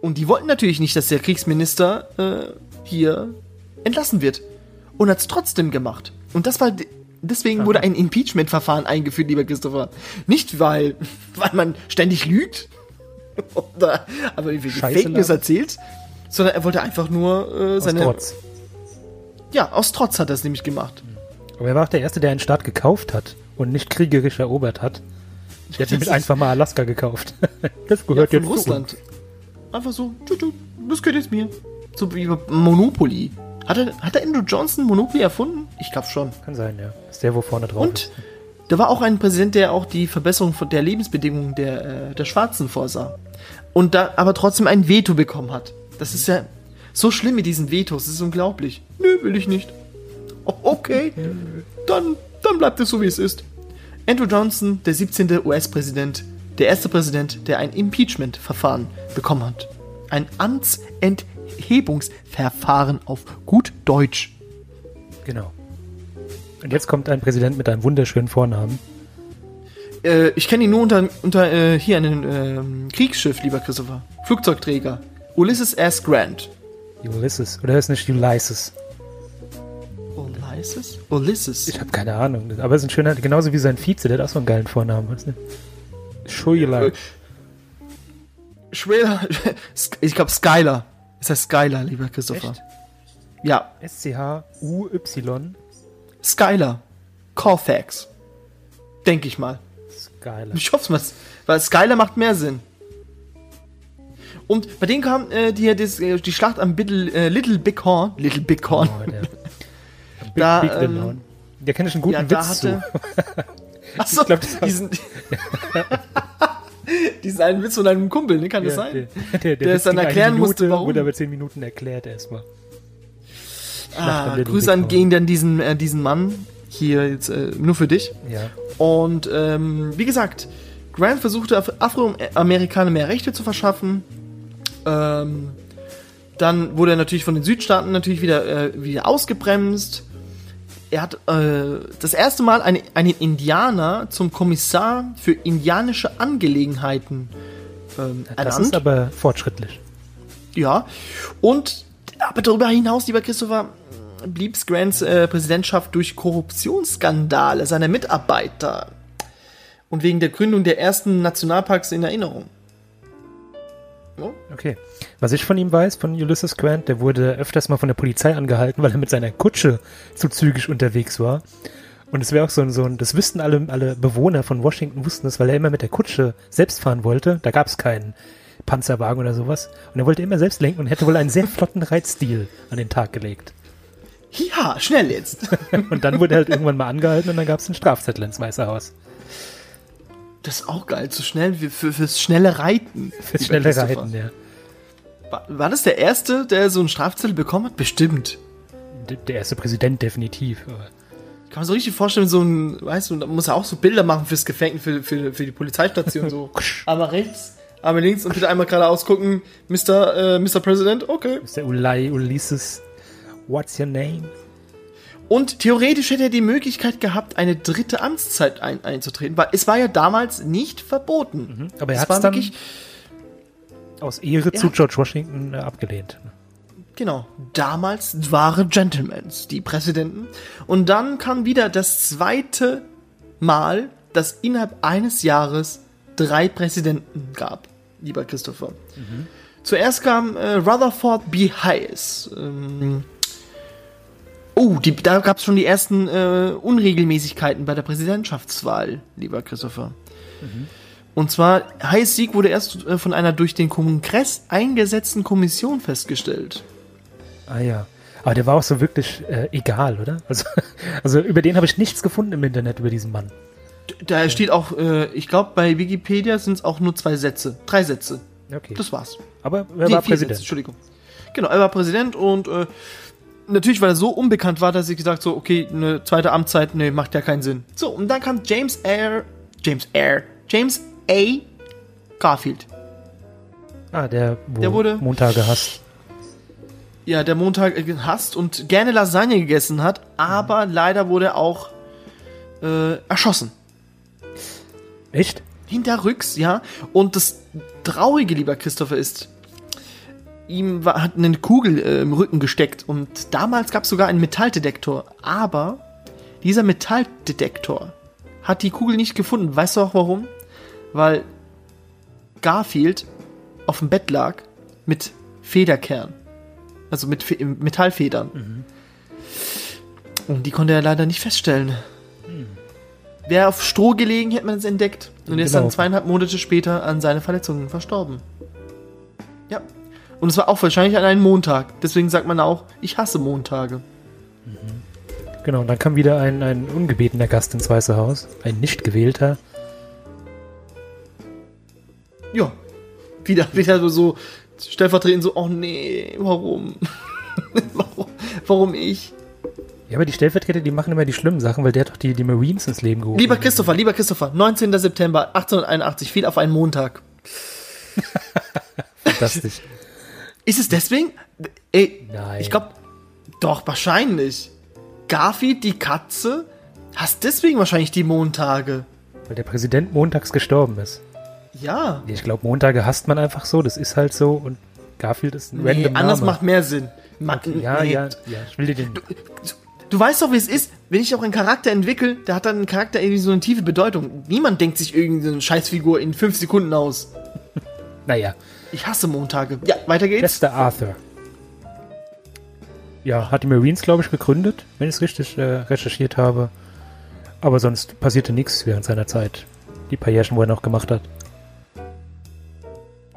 Und die wollten natürlich nicht, dass der Kriegsminister äh, hier entlassen wird. Und hat es trotzdem gemacht. Und das war de- deswegen wurde ein Impeachment-Verfahren eingeführt, lieber Christopher. Nicht weil, weil man ständig lügt oder aber wie Scheiße Fake News erzählt, sondern er wollte einfach nur äh, Aus seine Trotz. ja aus Trotz hat er es nämlich gemacht. Aber er war auch der Erste, der einen Staat gekauft hat und nicht kriegerisch erobert hat. Der hat nämlich einfach mal Alaska gekauft. Das Ja, gehört von jetzt zu Russland. Einfach so, tschut, tschut, das gehört jetzt mir. So wie Monopoly. Hat er, hat er Andrew Johnson Monopoly erfunden? Ich glaube schon. Kann sein, ja. Ist der, wo vorne drauf Und ist. da war auch ein Präsident, der auch die Verbesserung der Lebensbedingungen der, äh, der Schwarzen vorsah. Und da aber trotzdem ein Veto bekommen hat. Das ist ja so schlimm mit diesen Vetos. Das ist unglaublich. Nö, will ich nicht. Oh, okay, dann, dann bleibt es so, wie es ist. Andrew Johnson, der 17. US-Präsident, der erste Präsident, der ein Impeachment-Verfahren bekommen hat. Ein Amtsenthebungsverfahren auf gut Deutsch. Genau. Und jetzt kommt ein Präsident mit einem wunderschönen Vornamen. Äh, ich kenne ihn nur unter, unter äh, hier einem ähm, Kriegsschiff, lieber Christopher. Flugzeugträger. Ulysses S. Grant. Ulysses. Oder ist nicht Ulysses? Ulysses? Ulysses. Ich habe keine Ahnung. Aber es ist ein schöner, genauso wie sein Vize, der hat auch so einen geilen Vornamen. Was ne? Schuila. Äh, Schwer. Ich glaube Skyler. Ist das Skyler, lieber Christopher? Echt? Ja, S-C-H-U-Y. Skyler. Corfax. Denke ich mal. Skyler. Ich hoffe mal, weil Skyler macht mehr Sinn. Und bei denen kam äh, die, das, äh, die Schlacht am Little, äh, Little Big Horn. Little Big Horn. Oh, der, Big, Da, Big ähm. Der kenne ich einen guten ja, Witz hatte. zu. Achso, Ich glaub, das diesen. diesen einen Witz von einem Kumpel, ne? Kann das Ja, sein? Der, der, Der es dann erklären Minute, musste, warum. Wurde aber zehn Minuten erklärt erstmal. Ah, Grüße an gegen dann diesen, äh, diesen Mann. Hier jetzt äh, nur für dich. Ja. Und ähm, wie gesagt, Grant versuchte Af Afroamerikaner mehr Rechte zu verschaffen. Ähm, dann wurde er natürlich von den Südstaaten natürlich wieder, äh, wieder ausgebremst. Er hat äh, das erste Mal eine, einen Indianer zum Kommissar für indianische Angelegenheiten ähm, Das ernannt. ist aber fortschrittlich. Ja. Und aber darüber hinaus, lieber Christopher, blieb Grants äh, Präsidentschaft durch Korruptionsskandale seiner Mitarbeiter und wegen der Gründung der ersten Nationalparks in Erinnerung. Okay. Was ich von ihm weiß, von Ulysses Grant, der wurde öfters mal von der Polizei angehalten, weil er mit seiner Kutsche zu zügig unterwegs war. Und es wäre auch so ein, so ein, das wüssten alle, alle Bewohner von Washington, wussten das, weil er immer mit der Kutsche selbst fahren wollte. Da gab es keinen Panzerwagen oder sowas. Und er wollte immer selbst lenken und hätte wohl einen sehr flotten Reitstil an den Tag gelegt. Ja, schnell jetzt. Und dann wurde er halt irgendwann mal angehalten und dann gab es einen Strafzettel ins Weiße Haus. Das ist auch geil, zu schnell für, für, fürs schnelle Reiten. Fürs schnelle. Reiten, ja. War, war das der erste, der so einen Strafzettel bekommen hat? Bestimmt. D- Der erste Präsident definitiv. Aber Ich kann mir so richtig vorstellen, so ein, weißt du, da muss er auch so Bilder machen fürs Gefängnis, für, für, für die Polizeistation, so. einmal rechts, einmal links und bitte einmal geradeaus gucken, Mr. Äh, Mr. President, okay. der Ulay Ulysses. What's your name? Und theoretisch hätte er die Möglichkeit gehabt, eine dritte Amtszeit ein, einzutreten, weil es war ja damals nicht verboten. Aber er hat es dann wirklich, aus Ehre zu George Washington äh, abgelehnt. genau, damals waren Gentlemans, die Präsidenten. Und dann kam wieder das zweite Mal, dass innerhalb eines Jahres drei Präsidenten gab, lieber Christopher. Zuerst kam äh, Rutherford B. Hayes. Ähm, oh, die, da gab es schon die ersten äh, Unregelmäßigkeiten bei der Präsidentschaftswahl, lieber Christopher. Und zwar, Hayes Sieg wurde erst äh, von einer durch den Kongress eingesetzten Kommission festgestellt. Ah ja. Aber der war auch so wirklich äh, egal, oder? Also, also über den habe ich nichts gefunden im Internet, über diesen Mann. Da steht auch, äh, ich glaube, bei Wikipedia sind es auch nur zwei Sätze. Drei Sätze. Okay. Das war's. Aber er Nee, war Präsident. Sätze, Entschuldigung. Genau, er war Präsident und äh, natürlich, weil er so unbekannt war, dass ich gesagt so, okay, eine zweite Amtszeit, nee, macht ja keinen Sinn. So, und dann kam James Air, James Air, James A. Garfield. Ah, der, Der wurde- Montage hasst. Ja, der Montag äh, gehasst und gerne Lasagne gegessen hat, aber leider wurde er auch äh, erschossen. Echt? Hinterrücks, ja. Und das Traurige, lieber Christopher, ist, ihm war, hat eine Kugel äh, im Rücken gesteckt und damals gab es sogar einen Metalldetektor. Aber dieser Metalldetektor hat die Kugel nicht gefunden. Weißt du auch warum? Weil Garfield auf dem Bett lag mit Federkern. Also mit Fe Metallfedern. Und die konnte er leider nicht feststellen. Wäre auf Stroh gelegen, hätte man es entdeckt. Und er ist dann Genau. zweieinhalb Monate später an seine Verletzungen verstorben. Ja. Und es war auch wahrscheinlich an einem Montag. Deswegen sagt man auch, ich hasse Montage. Genau, und dann kam wieder ein, ein ungebetener Gast ins Weiße Haus. Ein nicht gewählter. Ja. Wieder, wieder so, so stellvertretend so, oh nee, warum? warum? Warum ich? Ja, aber die Stellvertreter, die machen immer die schlimmen Sachen, weil der hat doch die, die Marines ins Leben gerufen. Lieber Christopher, lieber Christopher, 19. September 1881 fiel auf einen Montag. Fantastisch. Ist es deswegen? Ey, Nein. ich glaube, doch, wahrscheinlich. Garfield, die Katze, hast deswegen wahrscheinlich die Montage. Weil der Präsident montags gestorben ist. Ja. Ich glaube, Montage hasst man einfach so, das ist halt so und Garfield ist ein Nee, random anders Name. macht mehr Sinn. Ma ja, nee. ja, ja, ich will dir den. Du weißt doch, wie es ist, wenn ich auch einen Charakter entwickle, der hat dann einen Charakter irgendwie so eine tiefe Bedeutung. Niemand denkt sich irgendeine Scheißfigur in fünf Sekunden aus. Naja, Ich hasse Montage. Ja, weiter geht's. bester Arthur. Ja, hat die Marines, glaube ich, gegründet, wenn ich es richtig äh, recherchiert habe. Aber sonst passierte nichts während seiner Zeit. Die paar Jährchen, wo er noch gemacht hat.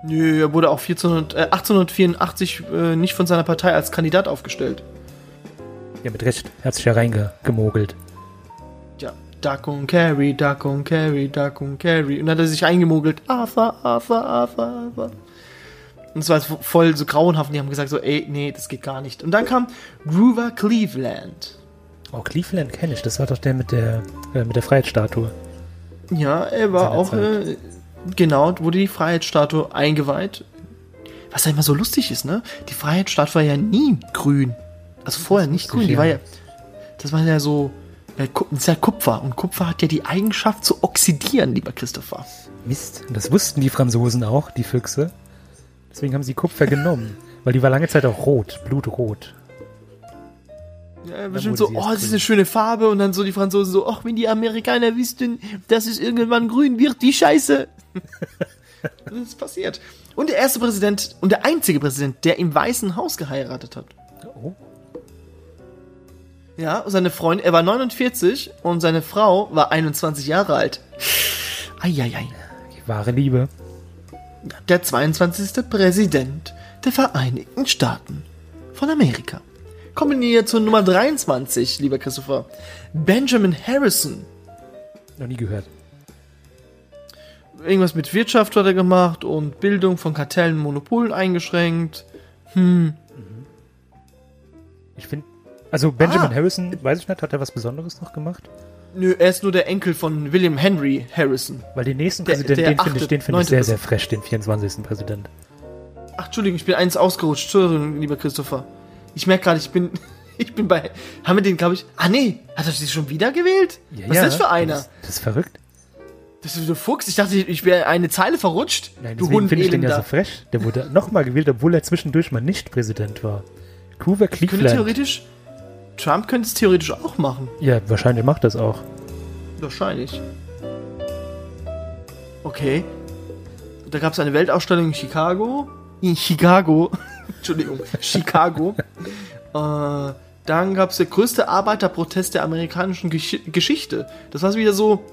Nö, er wurde auch 1400, äh, 1884 äh, nicht von seiner Partei als Kandidat aufgestellt. Ja, mit Recht. Er hat sich ja reingemogelt. Ja, Duck und Carry, Duck und Carry, Duck und Carry. Und dann hat er sich eingemogelt. Arthur, Arthur, Arthur, Arthur. Und es war voll so grauenhaft. Und die haben gesagt so, ey, nee, das geht gar nicht. Und dann kam Grover Cleveland. Oh, Cleveland kenne ich. Das war doch der mit der, äh, mit der Freiheitsstatue. Ja, er war auch, äh, genau, wurde die Freiheitsstatue eingeweiht. Was ja immer so lustig ist, ne? Die Freiheitsstatue war ja nie grün. Also vorher nicht grün. Die ja. war ja, das war ja so, äh, das ist ja Kupfer. Und Kupfer hat ja die Eigenschaft zu oxidieren, lieber Christopher. Mist. Und das wussten die Franzosen auch, die Füchse. Deswegen haben sie Kupfer genommen. Weil die war lange Zeit auch rot, blutrot. Ja, bestimmt so, oh, das ist eine schöne Farbe. Und dann so die Franzosen so, ach, wenn die Amerikaner wüssten, dass es irgendwann grün wird, die Scheiße. das ist passiert. Und der erste Präsident und der einzige Präsident, der im Weißen Haus geheiratet hat. Oh. Ja, seine Freundin, er war 49 und seine Frau war 21 Jahre alt. Eieiei. Die wahre Liebe. Der 22. Präsident der Vereinigten Staaten von Amerika. Kommen wir zur Nummer 23, lieber Christopher. Benjamin Harrison. Noch nie gehört. Irgendwas mit Wirtschaft hat er gemacht und Bildung von Kartellen und Monopolen eingeschränkt. Ich finde. Also Benjamin Ah. Harrison, weiß ich nicht, hat er was Besonderes noch gemacht? Nö, er ist nur der Enkel von William Henry Harrison. Weil den nächsten Der- Präsidenten, der den finde ich, den finde ich sehr, sehr fresh, den 24. Präsident. Ach, Entschuldigung, ich bin eins ausgerutscht. Entschuldigung, lieber Christopher. Ich merke gerade, ich bin, ich bin bei, haben wir den, glaube ich, ah nee, hat er sich schon wieder gewählt? Was ist das für einer? Das, das ist verrückt. Das ist so Fuchs. Ich dachte, ich wäre eine Zeile verrutscht. Nein, du deswegen Hund finde ich den ja so fresh. Der wurde nochmal gewählt, obwohl er zwischendurch mal nicht Präsident war. Könnte Cleveland. theoretisch, Trump könnte es theoretisch auch machen. Ja, wahrscheinlich macht das auch. Wahrscheinlich. Okay. Da gab es eine Weltausstellung in Chicago. In Chicago. Entschuldigung, Chicago. äh, dann gab es der größte Arbeiterprotest der amerikanischen Gesch Geschichte. Das war wieder so,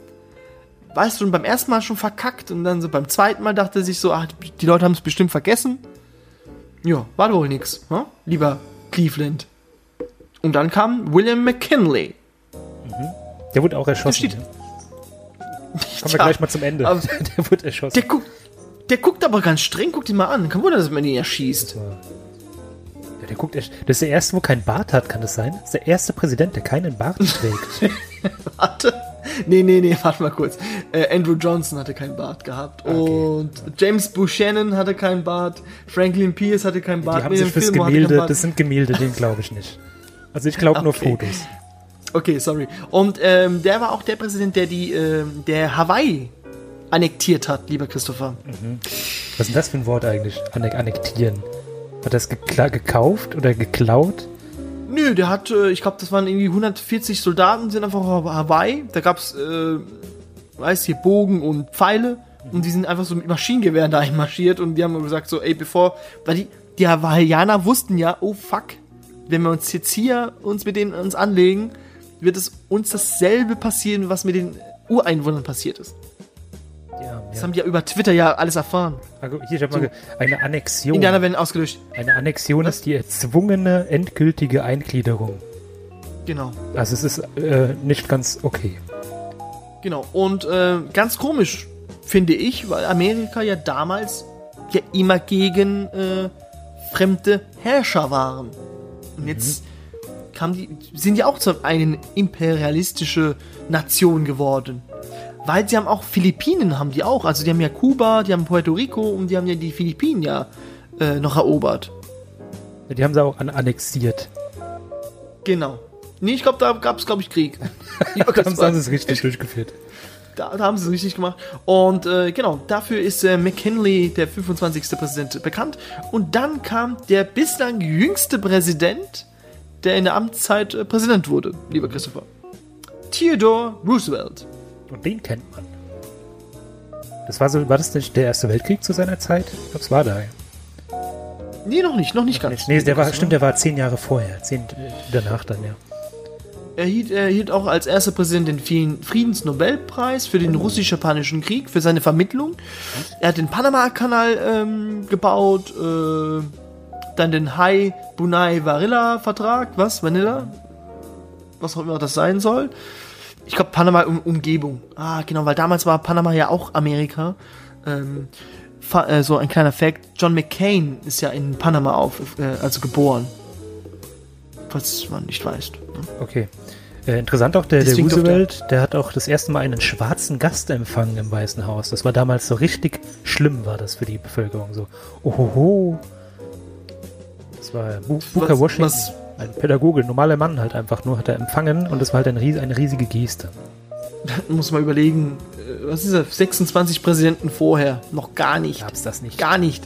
weißt du, beim ersten Mal schon verkackt und dann so beim zweiten Mal dachte er sich so, ach, die Leute haben es bestimmt vergessen. Ja, war wohl nix, hm? lieber Cleveland. Und dann kam William McKinley. Der wurde auch erschossen. steht- ja. Kommen wir Tja, gleich mal zum Ende. der wurde erschossen. Der guckt, der guckt aber ganz streng, guckt ihn mal an. Kein Wunder, dass man ihn erschießt. Ja, der guckt echt. Das ist der erste, wo kein Bart hat, kann das sein? Das ist der erste Präsident, der keinen Bart trägt. Warte. Nee, nee, nee, warte mal kurz. Äh, Andrew Johnson hatte keinen Bart gehabt. Und James Buchanan hatte keinen Bart. Franklin Pierce hatte keinen Bart. Die haben sich fürs Gemälde, Bart. das sind Gemälde, den glaube ich nicht. Also ich glaube nur Okay. Fotos. Okay, sorry. Und ähm, der war auch der Präsident, der die, ähm, der Hawaii annektiert hat, lieber Christopher. Was ist denn das für ein Wort eigentlich? Anne annektieren. Hat er es gekauft oder geklaut? Nö, der hat, äh, ich glaube, das waren irgendwie 140 Soldaten, sind einfach auf Hawaii. Da gab's, äh, weißt hier Bogen und Pfeile. Und die sind einfach so mit Maschinengewehren da einmarschiert und die haben gesagt so, ey, bevor, weil die, die Hawaiianer wussten ja, oh fuck, wenn wir uns jetzt hier uns mit denen uns anlegen, wird es uns dasselbe passieren, was mit den Ureinwohnern passiert ist. Ja, Das ja. haben die ja über Twitter ja alles erfahren. Also Hier, ich habe mal ge- eine Annexion. Indianer werden ausgelöscht. Eine Annexion ist die erzwungene, endgültige Eingliederung. Genau. Also es ist äh, nicht ganz okay. Genau. Und äh, ganz komisch, finde ich, weil Amerika ja damals ja immer gegen äh, fremde Herrscher waren. Und jetzt haben die, sind ja auch zu eine imperialistische Nation geworden. Weil sie haben auch Philippinen, haben die auch. Also die haben ja Kuba, die haben Puerto Rico und die haben ja die Philippinen ja äh, noch erobert. Die haben sie auch an annexiert. Genau. Nee, ich glaube, da gab es, glaube ich, Krieg. da haben sie es richtig durchgeführt. Da, da, haben sie es richtig gemacht. Und äh, genau, dafür ist äh, McKinley, der 25. Präsident, bekannt. Und dann kam der bislang jüngste Präsident, der in der Amtszeit äh, Präsident wurde, lieber Christopher. Theodore Roosevelt. Und den kennt man. Das war so, war das nicht der Erste Weltkrieg zu seiner Zeit? Ich glaube, es war da. Nee, noch nicht, noch nicht noch ganz. Nicht. Nee, der war, stimmt, der war zehn Jahre vorher, zehn danach dann, ja. Er hielt, er hielt auch als erster Präsident den Friedensnobelpreis für den russisch-japanischen Krieg, für seine Vermittlung. Er hat den Panama-Kanal ähm, gebaut, äh, dann den Hai Bunai Varilla Vertrag, was? Vanilla? Was auch immer das sein soll. Ich glaube, Panama um Umgebung. Ah, genau, weil damals war Panama ja auch Amerika. Ähm, äh, so ein kleiner Fact: John McCain ist ja in Panama auf, äh, also geboren. Was man nicht weiß. Okay. Äh, interessant auch, der, der Roosevelt, der hat auch das erste Mal einen schwarzen Gast empfangen im Weißen Haus. Das war damals so richtig schlimm, war das für die Bevölkerung. So, ohoho. Das war Booker was, Washington. Was? Ein Pädagoge, normaler Mann halt einfach nur, hat er empfangen und das war halt ein, eine riesige Geste. Muss man überlegen, äh, was ist das? 26 Präsidenten vorher. Noch gar nicht. Gab's das nicht? Gar nicht.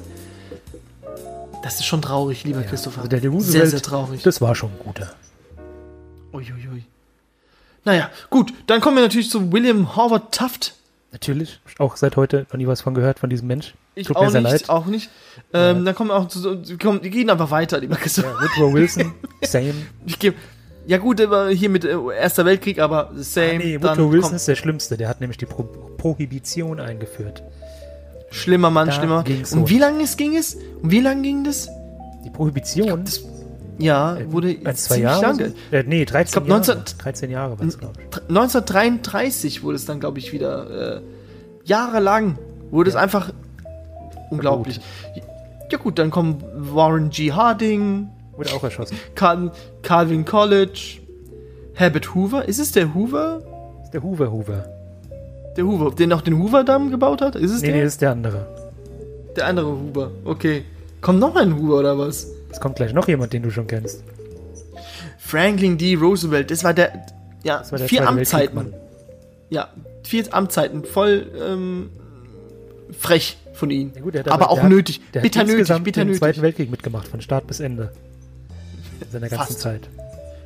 Das ist schon traurig, lieber ja, Christopher. Also der, der Roosevelt, sehr, sehr traurig. Das war schon ein guter. Uiuiui. Naja, gut, dann kommen wir natürlich zu William Harvard Taft. Natürlich, auch seit heute noch nie was von gehört, von diesem Mensch. Ich Tut auch mir sehr nicht, leid. auch nicht. Ähm, ja. Dann kommen wir auch zu, kommen, die gehen einfach weiter, lieber Christopher. Ja, Woodrow Wilson, same. Ich gebe ja gut, hier mit äh, Erster Weltkrieg, aber same. Ah, nee, Woodrow Wilson ist der Schlimmste. Der hat nämlich die Pro Prohibition eingeführt. Schlimmer Mann, da schlimmer. Und wie lange ging es? Und wie lange ging das? Die Prohibition? Glaub, das, ja, äh, wurde äh, zwei Jahre. Lange. Äh, nee, 13 ich glaub, 19, Jahre. 13 Jahre war es, glaube ich. 1933 wurde es dann, glaube ich, wieder. Äh, jahrelang wurde ja. es einfach unglaublich. Ja, gut, dann kommen Warren G. Harding. Wurde auch erschossen. Cal Calvin College. Herbert Hoover. Ist es der Hoover? ist der Hoover Hoover. Der Hoover, den auch den Hoover-Damm gebaut hat? Ist es nee, der? Nee, ist der andere. Der andere Hoover, okay. Kommt noch ein Hoover oder was? Es kommt gleich noch jemand, den du schon kennst. Franklin D. Roosevelt, das war der, ja, war der vier Amtszeiten. Ja, vier Amtszeiten, voll ähm, frech von ihm. Ja gut, aber, aber, auch der nötig, der bitter hat nötig, bitter den nötig. Zweiten Weltkrieg mitgemacht, von Start bis Ende. In seiner ganzen Fast. Zeit.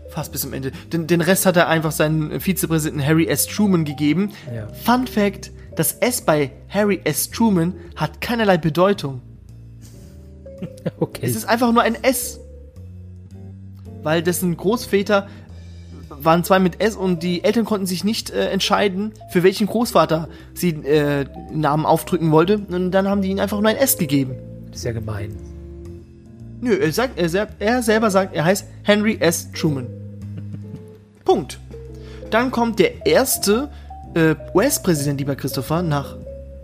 Fast bis zum Ende. Den, den Rest hat er einfach seinen Vizepräsidenten Harry S. Truman gegeben. Ja. Fun Fact: Das S bei Harry S. Truman hat keinerlei Bedeutung. Okay. Es ist einfach nur ein S. Weil dessen Großväter waren zwei mit S und die Eltern konnten sich nicht äh, entscheiden, für welchen Großvater sie äh, Namen aufdrücken wollte. Und dann haben die ihnen einfach nur ein S gegeben. Das ist ja gemein. Nö, er, sagt, er, er selber sagt, er heißt Henry S. Truman. Punkt. Dann kommt der erste äh, US-Präsident, lieber Christopher, nach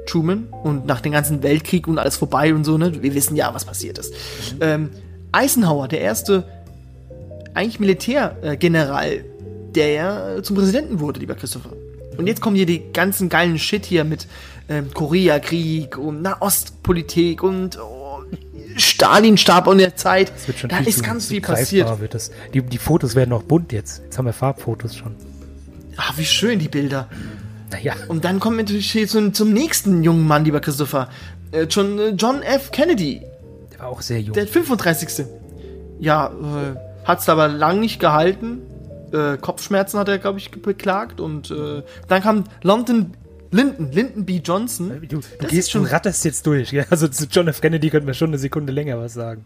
Truman und nach dem ganzen Weltkrieg und alles vorbei und so, ne? Wir wissen ja, was passiert ist. Mhm. Ähm, Eisenhower, der erste eigentlich Militärgeneral, der ja zum Präsidenten wurde, lieber Christopher. Und jetzt kommen hier die ganzen geilen Shit hier mit ähm, Koreakrieg und Nahostpolitik und oh, Stalin starb in der Zeit. da ist ganz viel passiert. Wird das. Die, die Fotos werden noch bunt jetzt. Jetzt haben wir Farbfotos schon. Ach, wie schön die Bilder. Naja. Und dann kommen wir natürlich hier zum, zum nächsten jungen Mann, lieber Christopher. Äh, John, äh, John F. Kennedy. Der war auch sehr jung. Der 35. Ja, äh, hat's aber lang nicht gehalten. Äh, Kopfschmerzen hat er, glaube ich, beklagt. Und äh, dann kam London Lyndon, Lyndon B. Johnson. Äh, du, du gehst schon, ratterst jetzt durch. Ja? Also zu John F. Kennedy könnten wir schon eine Sekunde länger was sagen.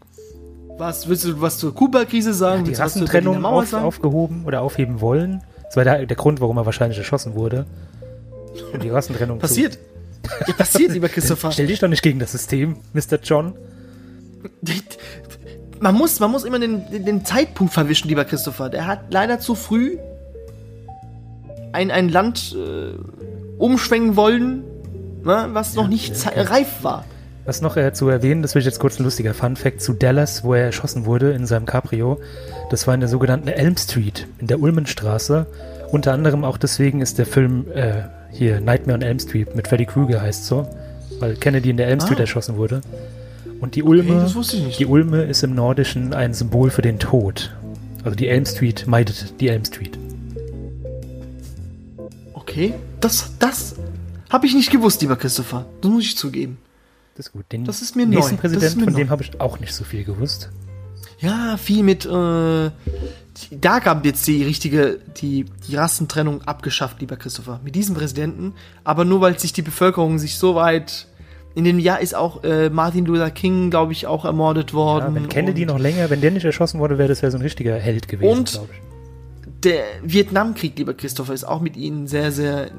Was, willst du was zur Kuba-Krise sagen? Ja, die Rassentrennung auf, aufgehoben oder aufheben wollen. Das war der, der Grund, warum er wahrscheinlich erschossen wurde. Und die Rassentrennung. Passiert. Ja, passiert, lieber Christopher. Stell dich doch nicht gegen das System, Mr. John. Man muss, man muss immer den, den Zeitpunkt verwischen, lieber Christopher. Der hat leider zu früh ein, ein Land äh, umschwenken wollen, ne, was noch nicht okay. reif war. Was noch äh, zu erwähnen, das will ich jetzt kurz ein lustiger Fun-Fact zu Dallas, wo er erschossen wurde in seinem Cabrio. Das war in der sogenannten Elm Street, in der Ulmenstraße. Unter anderem auch deswegen ist der Film äh, hier Nightmare on Elm Street mit Freddy Krueger heißt so, weil Kennedy in der Elm Street Ah. erschossen wurde. Und die Ulme, nicht. die Ulme ist im Nordischen ein Symbol für den Tod. Also die Elm Street meidet die Elm Street. Okay, das, das habe ich nicht gewusst, lieber Christopher. Das muss ich zugeben. Das ist gut. Den Das ist mir nächsten neu. Präsidenten, ist mir von neu. dem habe ich auch nicht so viel gewusst. Ja, viel mit, äh, da gab jetzt die richtige, die, die Rassentrennung abgeschafft, lieber Christopher. Mit diesem Präsidenten. Aber nur weil sich die Bevölkerung sich so weit, in dem Jahr ist auch äh, Martin Luther King, glaube ich, auch ermordet worden. Ja, wenn Kennedy noch länger, wenn der nicht erschossen wurde, wäre das ja so ein richtiger Held gewesen, Und- glaube ich. Der Vietnamkrieg, lieber Christopher, ist auch mit ihnen sehr, sehr,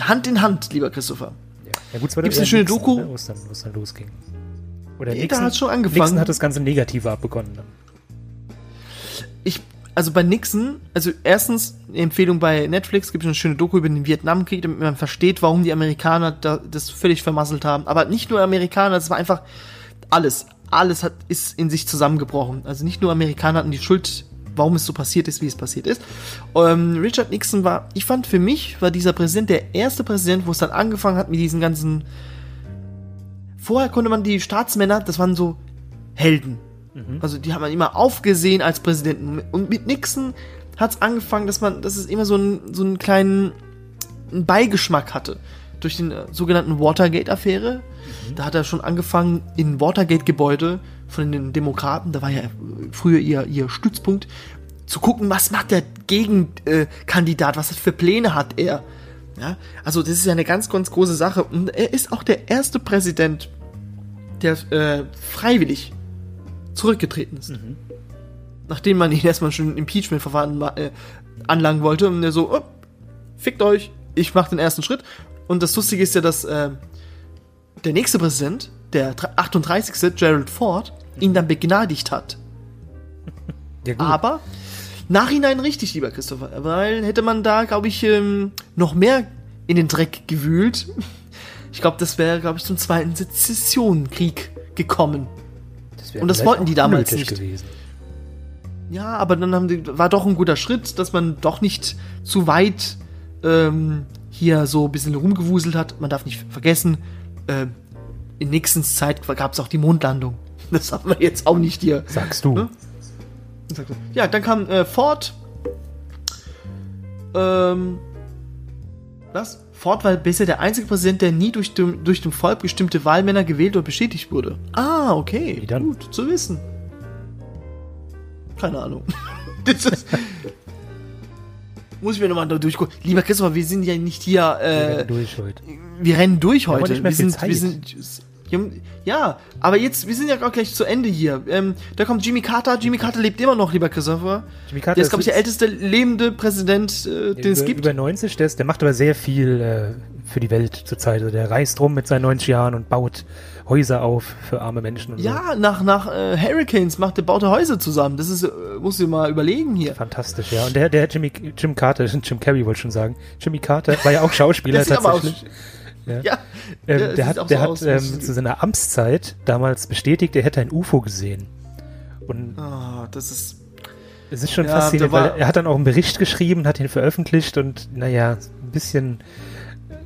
Hand in Hand, lieber Christopher. Ja, ja gut, es war Gibt's eine schöne Doku? ne, wo es dann, dann losging. Oder da Nixon, hat's schon angefangen. Nixon hat das ganze Negative abbegonnen. Dann. ich, also bei Nixon, also erstens, Empfehlung bei Netflix, gibt es eine schöne Doku über den Vietnamkrieg, damit man versteht, warum die Amerikaner da, das völlig vermasselt haben. Aber nicht nur Amerikaner, das war einfach alles. Alles hat, ist in sich zusammengebrochen. Also nicht nur Amerikaner hatten die Schuld, warum es so passiert ist, wie es passiert ist. Ähm, Richard Nixon war, ich fand für mich, war dieser Präsident der erste Präsident, wo es dann angefangen hat mit diesen ganzen. Vorher konnte man die Staatsmänner, das waren so Helden. Also die hat man immer aufgesehen als Präsidenten. Und mit Nixon hat es angefangen, dass man, dass es immer so einen, so einen kleinen Beigeschmack hatte. Durch den äh, sogenannten Watergate-Affäre. Da hat er schon angefangen, in Watergate-Gebäude von den Demokraten, da war ja äh, früher ihr, ihr Stützpunkt, zu gucken, was macht der Gegenkandidat, was für Pläne hat er. Ja, also das ist ja eine ganz, ganz große Sache. Und er ist auch der erste Präsident, der äh, freiwillig zurückgetreten ist. Nachdem man ihn erstmal schon ein Impeachment-Verfahren ma- äh, anlangen wollte und er so, oh, fickt euch, ich mach den ersten Schritt. Und das Lustige ist ja, dass äh, der nächste Präsident, der dr- 38. Gerald Ford, ihn dann begnadigt hat. Ja. Aber nachhinein richtig, lieber Christopher, weil hätte man da, glaube ich, ähm, noch mehr in den Dreck gewühlt. Ich glaube, das wäre, glaube ich, zum zweiten Sezessionenkrieg gekommen. Das und das wollten die damals nicht. gewesen. Ja, aber dann haben die, war doch ein guter Schritt, dass man doch nicht zu weit ähm, hier so ein bisschen rumgewuselt hat. Man darf nicht vergessen, äh, in Nixons Zeit gab es auch die Mondlandung. Das haben wir jetzt auch nicht hier. Sagst du. Ne? Ja, dann kam äh, Ford. Ähm, was? Ford war bisher der einzige Präsident, der nie durch dem, durch dem Volk bestimmte Wahlmänner gewählt oder bestätigt wurde. Ah, okay. Wie dann? Gut zu wissen. Keine Ahnung. das ist, muss ich mir nochmal da durchgucken. Lieber Christopher, wir sind ja nicht hier. Wir Äh, werden durch heute. wir rennen durch heute. wir viel sind, wir sind, ja, aber jetzt, wir sind ja auch gleich zu Ende hier. Ähm, da kommt Jimmy Carter. Jimmy Carter lebt immer noch, lieber Christopher. Jimmy Carter Der ist, glaube ich, der älteste lebende Präsident, äh, den es über, gibt. über 90, der, ist, der macht aber sehr viel äh, für die Welt zurzeit. Also der reist rum mit seinen 90 Jahren und baut Häuser auf für arme Menschen und so. Ja, nach, nach äh, Hurricanes macht der baut er Häuser zusammen. Das ist, äh, musst du mal überlegen hier. Fantastisch, ja. Und der, der Jimmy, Jim Carter, Jim Carrey wollte ich schon sagen. Jimmy Carter war ja auch Schauspieler tatsächlich. Ja. Ja, Ähm, der der hat, der so hat aus, ähm, zu seiner Amtszeit damals bestätigt, er hätte ein UFO gesehen. Und Ah, das ist. es ist schon Ja, faszinierend, weil er hat dann auch einen Bericht geschrieben, hat ihn veröffentlicht und naja, ein bisschen,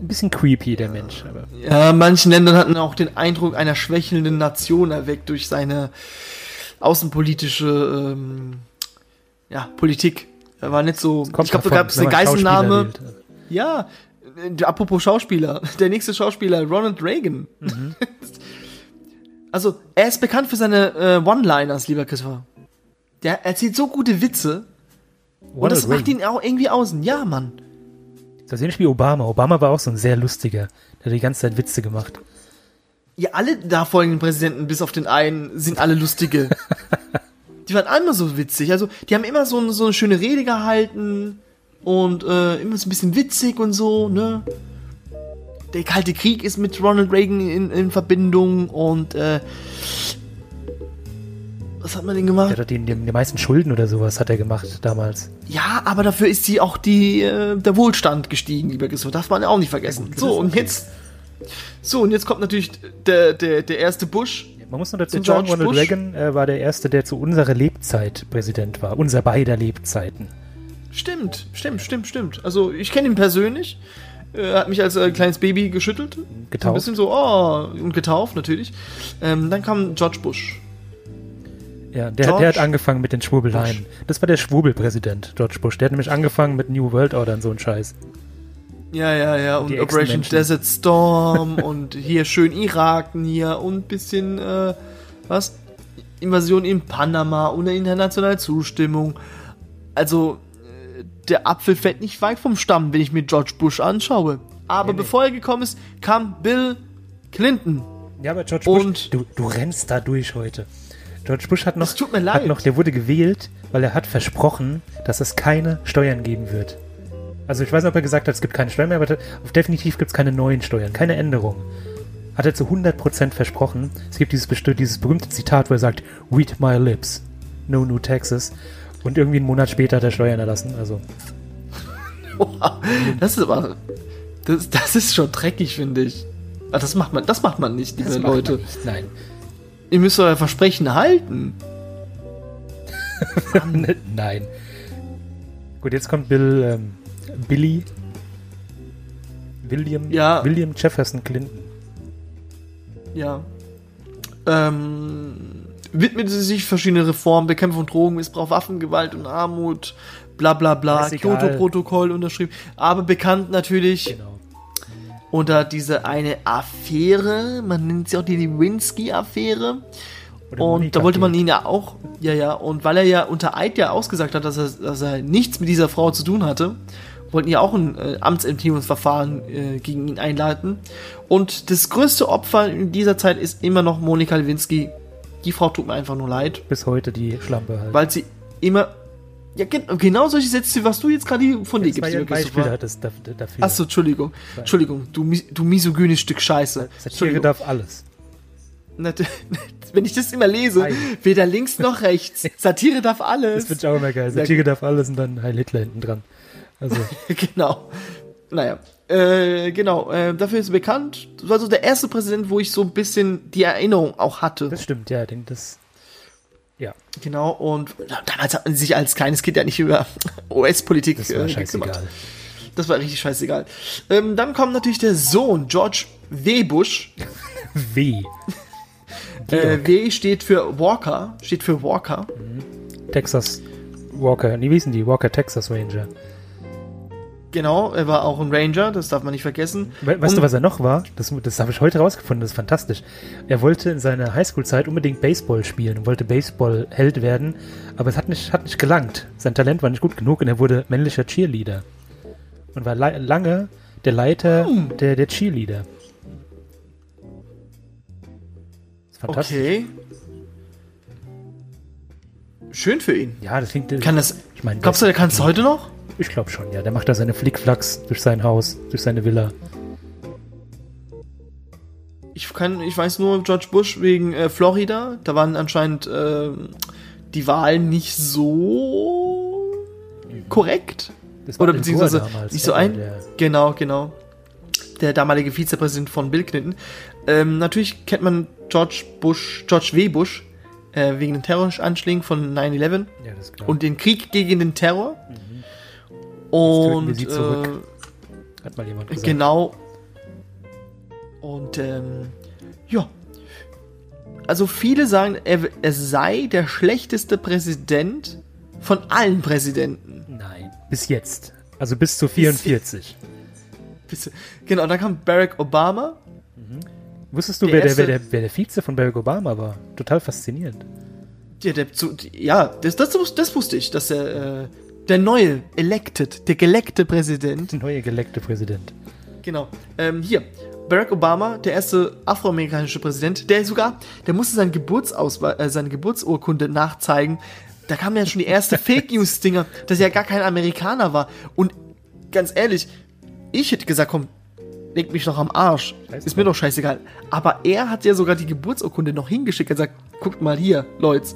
ein bisschen creepy, der Mensch. Aber Ja, manchen Ländern hatten auch den Eindruck einer schwächelnden Nation erweckt durch seine außenpolitische ähm, ja, Politik. Er war nicht so. kommt ich glaube, da gab es eine Geiselnahme. wählt. Ja, apropos Schauspieler, der nächste Schauspieler, Ronald Reagan. also, er ist bekannt für seine äh, One-Liners, lieber Christopher. Der erzählt so gute Witze und das Ronald macht ihn auch irgendwie außen. Ja, Mann. Das ist ähnlich wie Obama. Obama war auch so ein sehr lustiger. Der hat die ganze Zeit Witze gemacht. Ja, alle nachfolgenden Präsidenten, bis auf den einen, sind alle lustige. die waren alle so witzig. Also, die haben immer so, so eine schöne Rede gehalten und äh, immer so ein bisschen witzig und so, ne? Der Kalte Krieg ist mit Ronald Reagan in, in Verbindung und äh, was hat man denn Der gemacht? hat die, die, die meisten Schulden oder sowas hat er gemacht damals. Ja, aber dafür ist sie auch die, äh, der Wohlstand gestiegen, lieber Christoph. Darf man ja auch nicht vergessen. So, und jetzt. So, und jetzt kommt natürlich der, der, der erste Bush. Man muss nur dazu Der sagen, Ronald Bush. Reagan äh, war der Erste, der zu unserer Lebzeit Präsident war. Unser beider Lebzeiten. Stimmt, stimmt, stimmt, stimmt. Also ich kenne ihn persönlich. Er hat mich als äh, kleines Baby geschüttelt. So ein Getauft. bisschen so, oh, und getauft natürlich. Ähm, dann kam George Bush. Ja, der, George der hat angefangen mit den Schwurbeleien. Das war der Schwurbelpräsident, George Bush. Der hat nämlich angefangen mit New World Order und so ein Scheiß. Ja, ja, ja. Und Die Operation. Desert Storm und hier schön Iraken hier und bisschen, äh, was? Invasion in Panama ohne internationale Zustimmung. Also, der Apfel fällt nicht weit vom Stamm, wenn ich mir George Bush anschaue. Aber Nee, nee. bevor er gekommen ist, kam Bill Clinton. Ja, aber George Bush, Und- du, du rennst da durch heute. George Bush hat noch, tut mir hat leid. noch, der wurde gewählt, weil er hat versprochen, dass es keine Steuern geben wird. Also ich weiß nicht, ob er gesagt hat, es gibt keine Steuern mehr, aber auf- definitiv gibt es keine neuen Steuern, keine Änderungen. Hat er zu 100% versprochen. Es gibt dieses, dieses berühmte Zitat, wo er sagt, read my lips, no new taxes. Und irgendwie einen Monat später hat er Steuern erlassen. Also Das ist aber. Das, das ist schon dreckig, finde ich. Aber das macht man, das macht man nicht, liebe Leute. nicht. Nein. Ihr müsst euer Versprechen halten. Nein. Gut, jetzt kommt Bill, ähm, Billy, William, Ja. William Jefferson Clinton. Ja. Ähm, widmete sich verschiedene Reformen, Bekämpfung von Drogenmissbrauch, Waffengewalt und Armut, bla bla bla. Kyoto-Protokoll unterschrieben. Aber bekannt natürlich Genau. unter diese eine Affäre, man nennt sie auch die Lewinsky-Affäre. Und Monika da wollte man ihn ja auch, ja, ja, und weil er ja unter Eid ja ausgesagt hat, dass er, dass er nichts mit dieser Frau zu tun hatte, wollten ja auch ein äh, Amtsenthebungsverfahren äh, gegen ihn einleiten. Und das größte Opfer in dieser Zeit ist immer noch Monika Lewinsky. Die Frau tut mir einfach nur leid, Bis heute die Schlampe halt. weil sie immer, ja, gen genau solche Sätze, was du jetzt gerade von dir gibst, ein lieber Beispiel hattest da- dafür. Achso, Entschuldigung. Entschuldigung, du, du misogynes Stück Scheiße. Satire darf alles. Wenn ich das immer lese, Nein. weder links noch rechts. Satire darf alles. Das finde ich auch immer geil. Satire darf alles und dann Heil Hitler hinten dran. Also, genau. Naja. Äh, genau, äh, dafür ist er bekannt. Das war so der erste Präsident, wo ich so ein bisschen die Erinnerung auch hatte. das stimmt, ja. Den, das, ja, Genau, und damals hat man sich als kleines Kind ja nicht über US-Politik das war äh, scheißegal. gekümmert. Das war richtig scheißegal. Ähm, dann kommt natürlich der Sohn, George W. Bush. W. Äh, w steht für Walker, steht für Walker. Texas Walker. Wie hießen die? Walker Texas Ranger. Genau, er war auch ein Ranger, das darf man nicht vergessen. We weißt Und- du, was er noch war? Das, das habe ich heute rausgefunden, das ist fantastisch. Er wollte in seiner Highschool-Zeit unbedingt Baseball spielen und wollte Baseball-Held werden, aber es hat nicht, hat nicht gelangt. Sein Talent war nicht gut genug und er wurde männlicher Cheerleader. Und war la lange der Leiter Hm. der, der Cheerleader. Das ist fantastisch. Okay. Schön für ihn. Ja, das klingt. Kann das. ich meine, Glaubst du, der kann es heute noch? Ich glaube schon, ja. Der macht da seine Flickflacks durch sein Haus, durch seine Villa. Ich kann, ich weiß nur George Bush wegen äh, Florida. Da waren anscheinend ähm, die Wahlen nicht so korrekt. Oder beziehungsweise damals, nicht so ein. der- Genau, genau. Der damalige Vizepräsident von Bill Clinton. Ähm, natürlich kennt man George Bush, George W. Bush, äh, wegen den Terroranschlägen von 9-11 Ja, und den Krieg gegen den Terror. Töten wir Und sie zurück. äh, Hat mal jemand gesagt. Genau. Und ähm, ja. Also viele sagen, er, er sei der schlechteste Präsident von allen Präsidenten. Nein, bis jetzt. Also bis zu 44. Bis- Genau, dann kam Barack Obama. Wusstest du, Der wer, der, wer, der, wer der Vize von Barack Obama war? Total faszinierend. Ja, der, zu, ja das, das, das wusste ich, dass der, äh, der neue, elected, der geleckte Präsident, Der neue geleckte Präsident. genau, ähm, hier, Barack Obama, der erste afroamerikanische Präsident, der sogar, der musste seinen Geburtsausweis, äh, seine Geburtsurkunde nachzeigen. Da kam ja schon die erste Fake News Dinger, dass er ja gar kein Amerikaner war. Und ganz ehrlich, ich hätte gesagt, komm, leg mich doch am Arsch. Scheiß Ist mir doch scheißegal. Aber er hat ja sogar die Geburtsurkunde noch hingeschickt. Er sagt, guckt mal hier, Leute.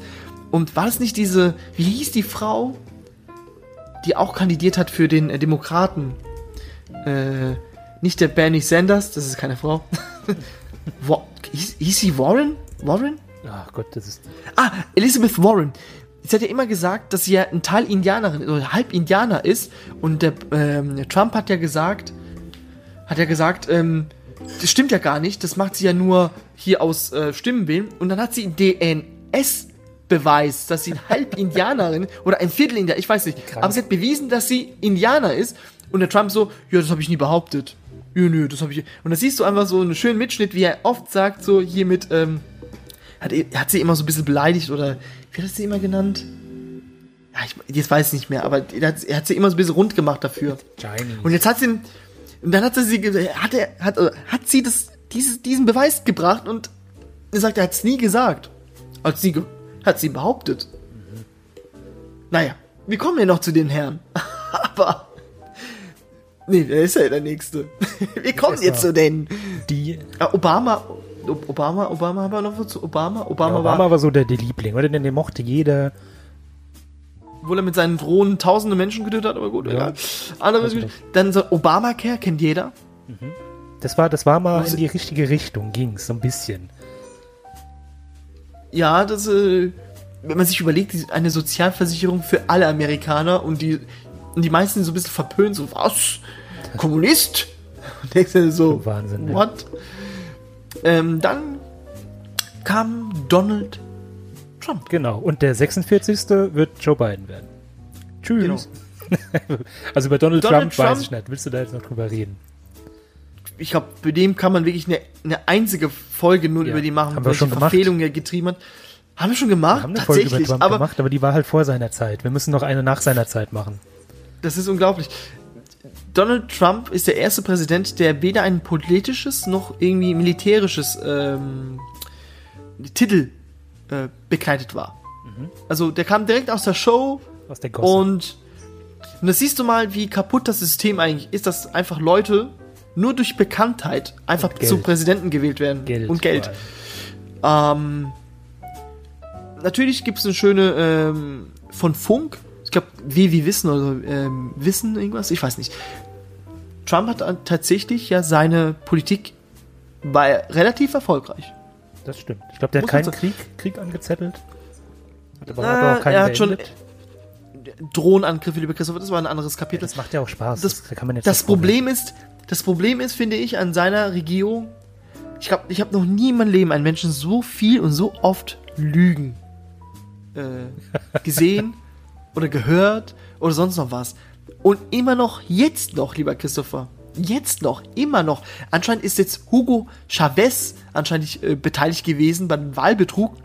Und war es nicht diese, wie hieß die Frau, die auch kandidiert hat für den äh, Demokraten? Äh, nicht der Bernie Sanders, das ist keine Frau. Wa hieß, hieß sie Warren? Warren? Ach Gott, das ist. Ah, Elizabeth Warren. Sie hat ja immer gesagt, dass sie ja ein Teil Indianerin oder halb Indianer ist. Und der ähm, Trump hat ja gesagt, hat ja gesagt, ähm, das stimmt ja gar nicht. Das macht sie ja nur hier aus äh, Stimmenwillen. Und dann hat sie DNS-Beweis, dass sie halb Indianerin oder ein Viertel Indianer, ich weiß nicht. Krank. Aber sie hat bewiesen, dass sie Indianer ist. Und der Trump so, ja, das habe ich nie behauptet. Ja, nö, das habe ich. Und da siehst du einfach so einen schönen Mitschnitt, wie er oft sagt, so hier mit, ähm, hat, hat sie immer so ein bisschen beleidigt oder wie hat er sie immer genannt? Ja, ich, jetzt weiß ich nicht mehr, aber er hat, er hat sie immer so ein bisschen rund gemacht dafür. Chinese. Und jetzt hat sie, und dann hat sie, hat er, hat, hat sie das, dieses, diesen Beweis gebracht und er sagt, er hat es nie gesagt. Hat sie, ge- hat sie behauptet. Naja, wir kommen ja noch zu den Herren. aber, nee, wer ist ja der Nächste? wir kommen jetzt zu den, die. äh, Obama, Ob- Obama, Obama, haben wir noch was zu Obama? Obama, Ja, Obama war so der, der Liebling, oder? Den, den mochte jeder. Obwohl er mit seinen Drohnen tausende Menschen getötet hat, aber gut, Ja. egal. Anderes, Also- dann so Obamacare kennt jeder. Das war, das war mal Was- in die richtige Richtung, ging's so ein bisschen. Ja, das, äh, wenn man sich überlegt, eine Sozialversicherung für alle Amerikaner und die, und die meisten sind so ein bisschen verpönt, so, was? Kommunist? Und denkst du so, Wahnsinn, what? Ähm, dann kam Donald Trump. Genau. Und der 46. wird Joe Biden werden. Tschüss. also über Donald, Genau. Donald Trump, weiß Trump- ich nicht. Willst du da jetzt noch drüber reden? Ich glaube, bei dem kann man wirklich eine, eine einzige Folge nur Ja, über die machen, haben wir welche. Verfehlungen er getrieben hat. Haben wir schon gemacht? Wir haben eine Folge über Trump aber gemacht, aber die war halt vor seiner Zeit. Wir müssen noch eine nach seiner Zeit machen. Das ist unglaublich. Donald Trump ist der erste Präsident, der weder ein politisches noch irgendwie militärisches ähm, Titel äh, bekleidet war. Also der kam direkt aus der Show Aus der Gosse. und, und das siehst du mal, wie kaputt das System eigentlich ist, dass einfach Leute nur durch Bekanntheit einfach zu Präsidenten gewählt werden Geld. und Geld. Ähm, natürlich gibt es eine schöne ähm, von Funk. Ich glaube, wie wie Wissen oder ähm, Wissen irgendwas. Ich weiß nicht. Trump hat tatsächlich ja seine Politik war relativ erfolgreich. Das stimmt. Ich glaube, der hat Muss man keinen Krieg, Krieg angezettelt. Hat aber Ah, auch keinen er hat schon. Drohnenangriffe, lieber Christopher, das war ein anderes Kapitel. Das macht ja auch Spaß. Das- Das vorwerfen. Problem ist, das Problem ist, finde ich, an seiner Regierung, ich glaube, ich habe noch nie in meinem Leben einen Menschen so viel und so oft lügen äh, gesehen oder gehört oder sonst noch was. Und immer noch, jetzt noch, lieber Christopher, jetzt noch, immer noch. Anscheinend ist jetzt Hugo Chavez anscheinend äh, beteiligt gewesen beim Wahlbetrug.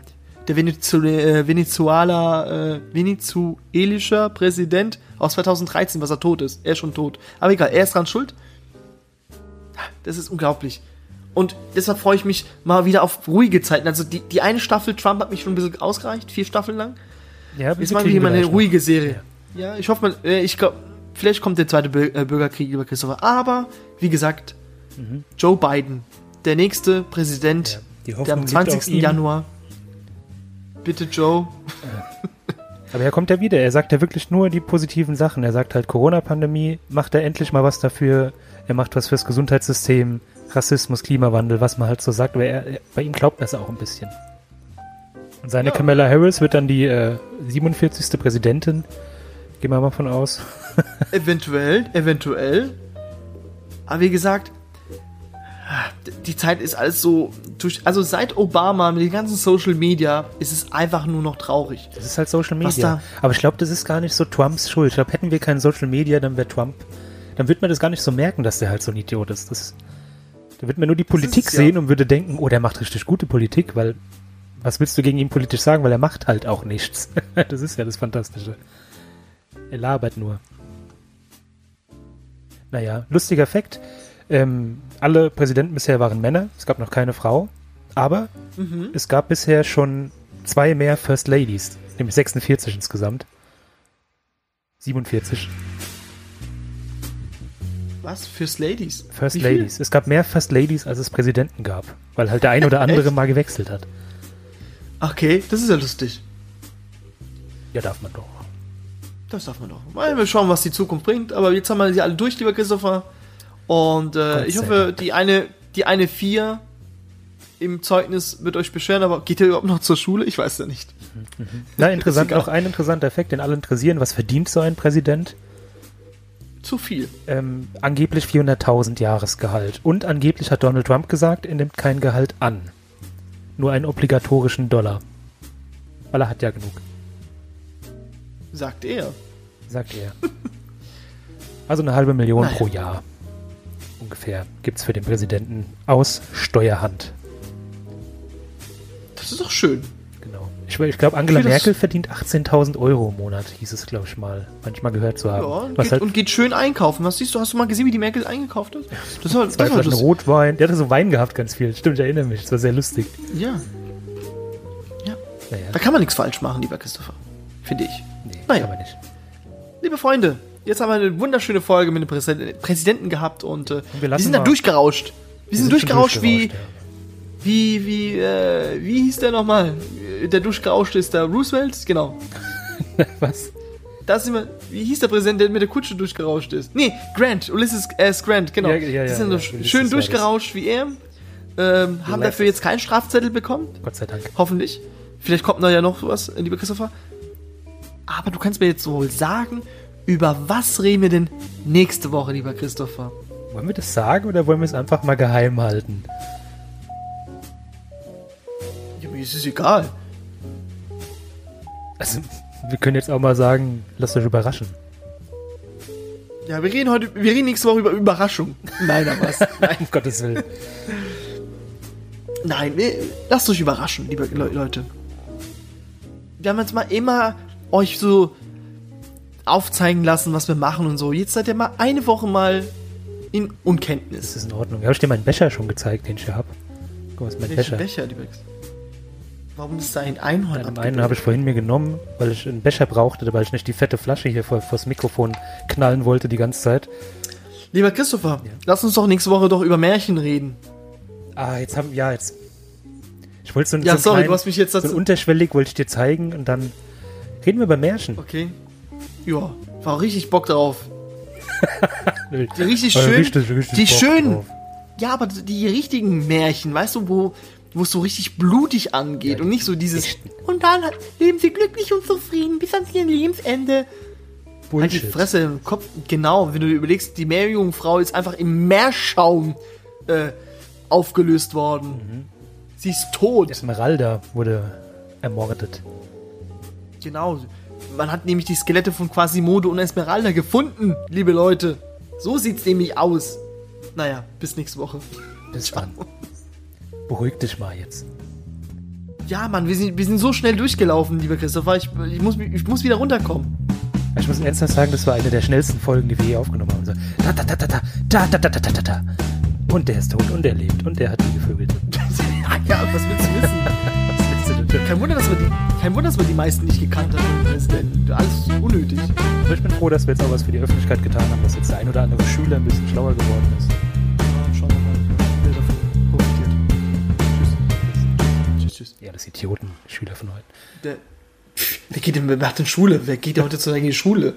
Der äh, Venezuela, äh, venezuelischer Präsident aus 2013, was er tot ist. Er ist schon tot. Aber egal, er ist dran schuld. Das ist unglaublich. Und deshalb freue ich mich mal wieder auf ruhige Zeiten. Also die, die eine Staffel Trump hat mich schon ein bisschen ausgereicht, vier Staffeln lang. Ja, Jetzt machen wir hier mal eine ruhige Serie. Ja, ich hoffe mal, äh, ich glaube, vielleicht kommt der zweite äh, Bürgerkrieg über Christopher. Aber, wie gesagt, Joe Biden, der nächste Präsident, Ja, der am liegt 20. auf ihm. Januar. Bitte, Joe. Aber er kommt ja wieder. Er sagt ja wirklich nur die positiven Sachen. Er sagt halt, Corona-Pandemie, macht er endlich mal was dafür. Er macht was fürs Gesundheitssystem, Rassismus, Klimawandel, was man halt so sagt. Aber er, er, bei ihm glaubt das auch ein bisschen. Und seine Ja. Kamala Harris wird dann die äh, 47. Präsidentin. Gehen wir mal von aus. Eventuell, eventuell. Aber wie gesagt, die Zeit ist alles so durch. Also seit Obama mit den ganzen Social Media ist es einfach nur noch traurig. Das ist halt Social Media. Aber ich glaube, das ist gar nicht so Trumps Schuld. Ich glaube, hätten wir kein Social Media, dann wäre Trump. Dann wird man das gar nicht so merken, dass der halt so ein Idiot ist. Das, da wird man nur die Politik es ja. sehen und würde denken, oh, der macht richtig gute Politik, weil was willst du gegen ihn politisch sagen? Weil er macht halt auch nichts. das ist ja das Fantastische. Er labert nur. Naja, lustiger Fakt. Ähm, alle Präsidenten bisher waren Männer. Es gab noch keine Frau. Aber Mhm. es gab bisher schon zwei mehr First Ladies, nämlich 46 insgesamt. 47 Was? Fürs Ladies? First? Ladies. Es gab mehr First Ladies, als es Präsidenten gab, weil halt der ein oder andere mal gewechselt hat. Okay, das ist ja lustig. Ja, darf man doch. Das darf man doch. Mal wir schauen, was die Zukunft bringt. Aber jetzt haben wir sie alle durch, lieber Christopher. Und äh, ich hoffe, die eine, die eine vier im Zeugnis wird euch beschweren, aber geht ihr überhaupt noch zur Schule? Ich weiß ja nicht. Na, interessant, noch ein interessanter Effekt, den alle interessieren. Was verdient so ein Präsident? Zu viel. Ähm, angeblich 400.000 Jahresgehalt. Und angeblich hat Donald Trump gesagt, er nimmt kein Gehalt an. Nur einen obligatorischen Dollar. Weil er hat ja genug, Sagt er. sagt er. Also eine halbe Million Naja. pro Jahr. Ungefähr gibt's für den Präsidenten aus Steuerhand. Das ist doch schön. Ich, ich glaube, Angela Merkel verdient 18.000 Euro im Monat, hieß es, glaube ich mal. Manchmal gehört zu haben. Ja, und, geht, halt und geht schön einkaufen. Was siehst du? Hast du mal gesehen, wie die Merkel eingekauft hat? Das war, zwei das war das, Rotwein. Der hatte so Wein gehabt, ganz viel. Stimmt, ich erinnere mich. Das war sehr lustig. Ja. Naja, Da kann man nichts falsch machen, lieber Christopher. Finde ich. nee, Naja. kann man nicht. Liebe Freunde, jetzt haben wir eine wunderschöne Folge mit dem Präsid- Präsidenten gehabt und, äh, wir wir, lassen sind da durchgerauscht. Wir, sind, schon durchgerauscht wie, durchgerauscht, wie, wie, äh, wie hieß der nochmal? Der durchgerauscht ist der Roosevelt? Genau. Was? Da sind wir, wie hieß der Präsident, der mit der Kutsche durchgerauscht ist? Nee, Grant, Ulysses S. Grant, genau. Ja, ja, Die sind ja, so schön durchgerauscht wie er. Ähm, haben dafür jetzt keinen Strafzettel bekommen. Gott sei Dank. Hoffentlich. Vielleicht kommt da ja noch was, äh, lieber Christopher. Aber du kannst mir jetzt wohl sagen, über was reden wir denn nächste Woche, lieber Christopher? Wollen wir das sagen oder wollen wir es einfach mal geheim halten? Mir ist es egal. Also, wir können jetzt auch mal sagen, lasst euch überraschen. Ja, wir reden heute, wir reden nächste Woche über Überraschung. Nein, aber was? Nein, Um Gottes Willen. nein, lasst euch überraschen, liebe Le Leute. Wir haben jetzt mal immer euch so aufzeigen lassen, was wir machen und so. Jetzt seid ihr mal eine Woche mal in Unkenntnis. Das ist in Ordnung. Habe ich dir meinen Becher schon gezeigt, den ich hier habe? Guck mal, ist mein Welchen Becher. Becher, lieber Christopher? Warum ist da ein Einhorn Den einen habe ich vorhin mir genommen, weil ich einen Becher brauchte, weil ich nicht die fette Flasche hier vor, vors Mikrofon knallen wollte die ganze Zeit. Lieber Christopher, lass uns doch nächste Woche doch über Märchen reden. Ah, jetzt haben, ja, jetzt. Ich wollte so, Ja, so, sorry, kleinen- du hast mich jetzt so ein dazu. unterschwellig wollte ich dir zeigen und dann reden wir über Märchen. Okay. Ja, war richtig Bock drauf. Die richtig schön. richtig, richtig die schönen. Ja, aber die richtigen Märchen, weißt du, wo, wo es so richtig blutig angeht und nicht so dieses. Und dann leben sie glücklich und zufrieden bis ans ihr Lebensende. Halt die Bullshit. Fresse im Kopf. Genau, wenn du dir überlegst, die Meerjungfrau ist einfach im Meerschaum äh, aufgelöst worden. Sie ist tot. Esmeralda wurde ermordet. Genau. Man hat nämlich die Skelette von Quasimodo und Esmeralda gefunden, liebe Leute. So sieht's nämlich aus. Naja, bis nächste Woche. Bis dann. Beruhig dich mal jetzt. Ja, Mann, wir sind, wir sind so schnell durchgelaufen, lieber Christopher. Ich, ich, muss, ich muss wieder runterkommen. Ich muss ernsthaft sagen, das war eine der schnellsten Folgen, die wir je aufgenommen haben. So, da, da, da, da, da, da, da, da, da, da, da. Und der ist tot und der lebt und der hat die gevögelt. ja, was willst du wissen? Was willst du denn tun? Kein Wunder, dass wir die, kein Wunder, dass wir die meisten nicht gekannt haben. Alles unnötig. Aber ich bin froh, dass wir jetzt auch was für die Öffentlichkeit getan haben, dass jetzt der ein oder andere Schüler ein bisschen schlauer geworden ist. Tschüss. Ja, das Idioten, Schüler von heute. Der, wer geht denn, wer macht denn Schule? Wer geht denn heutzutage in die Schule?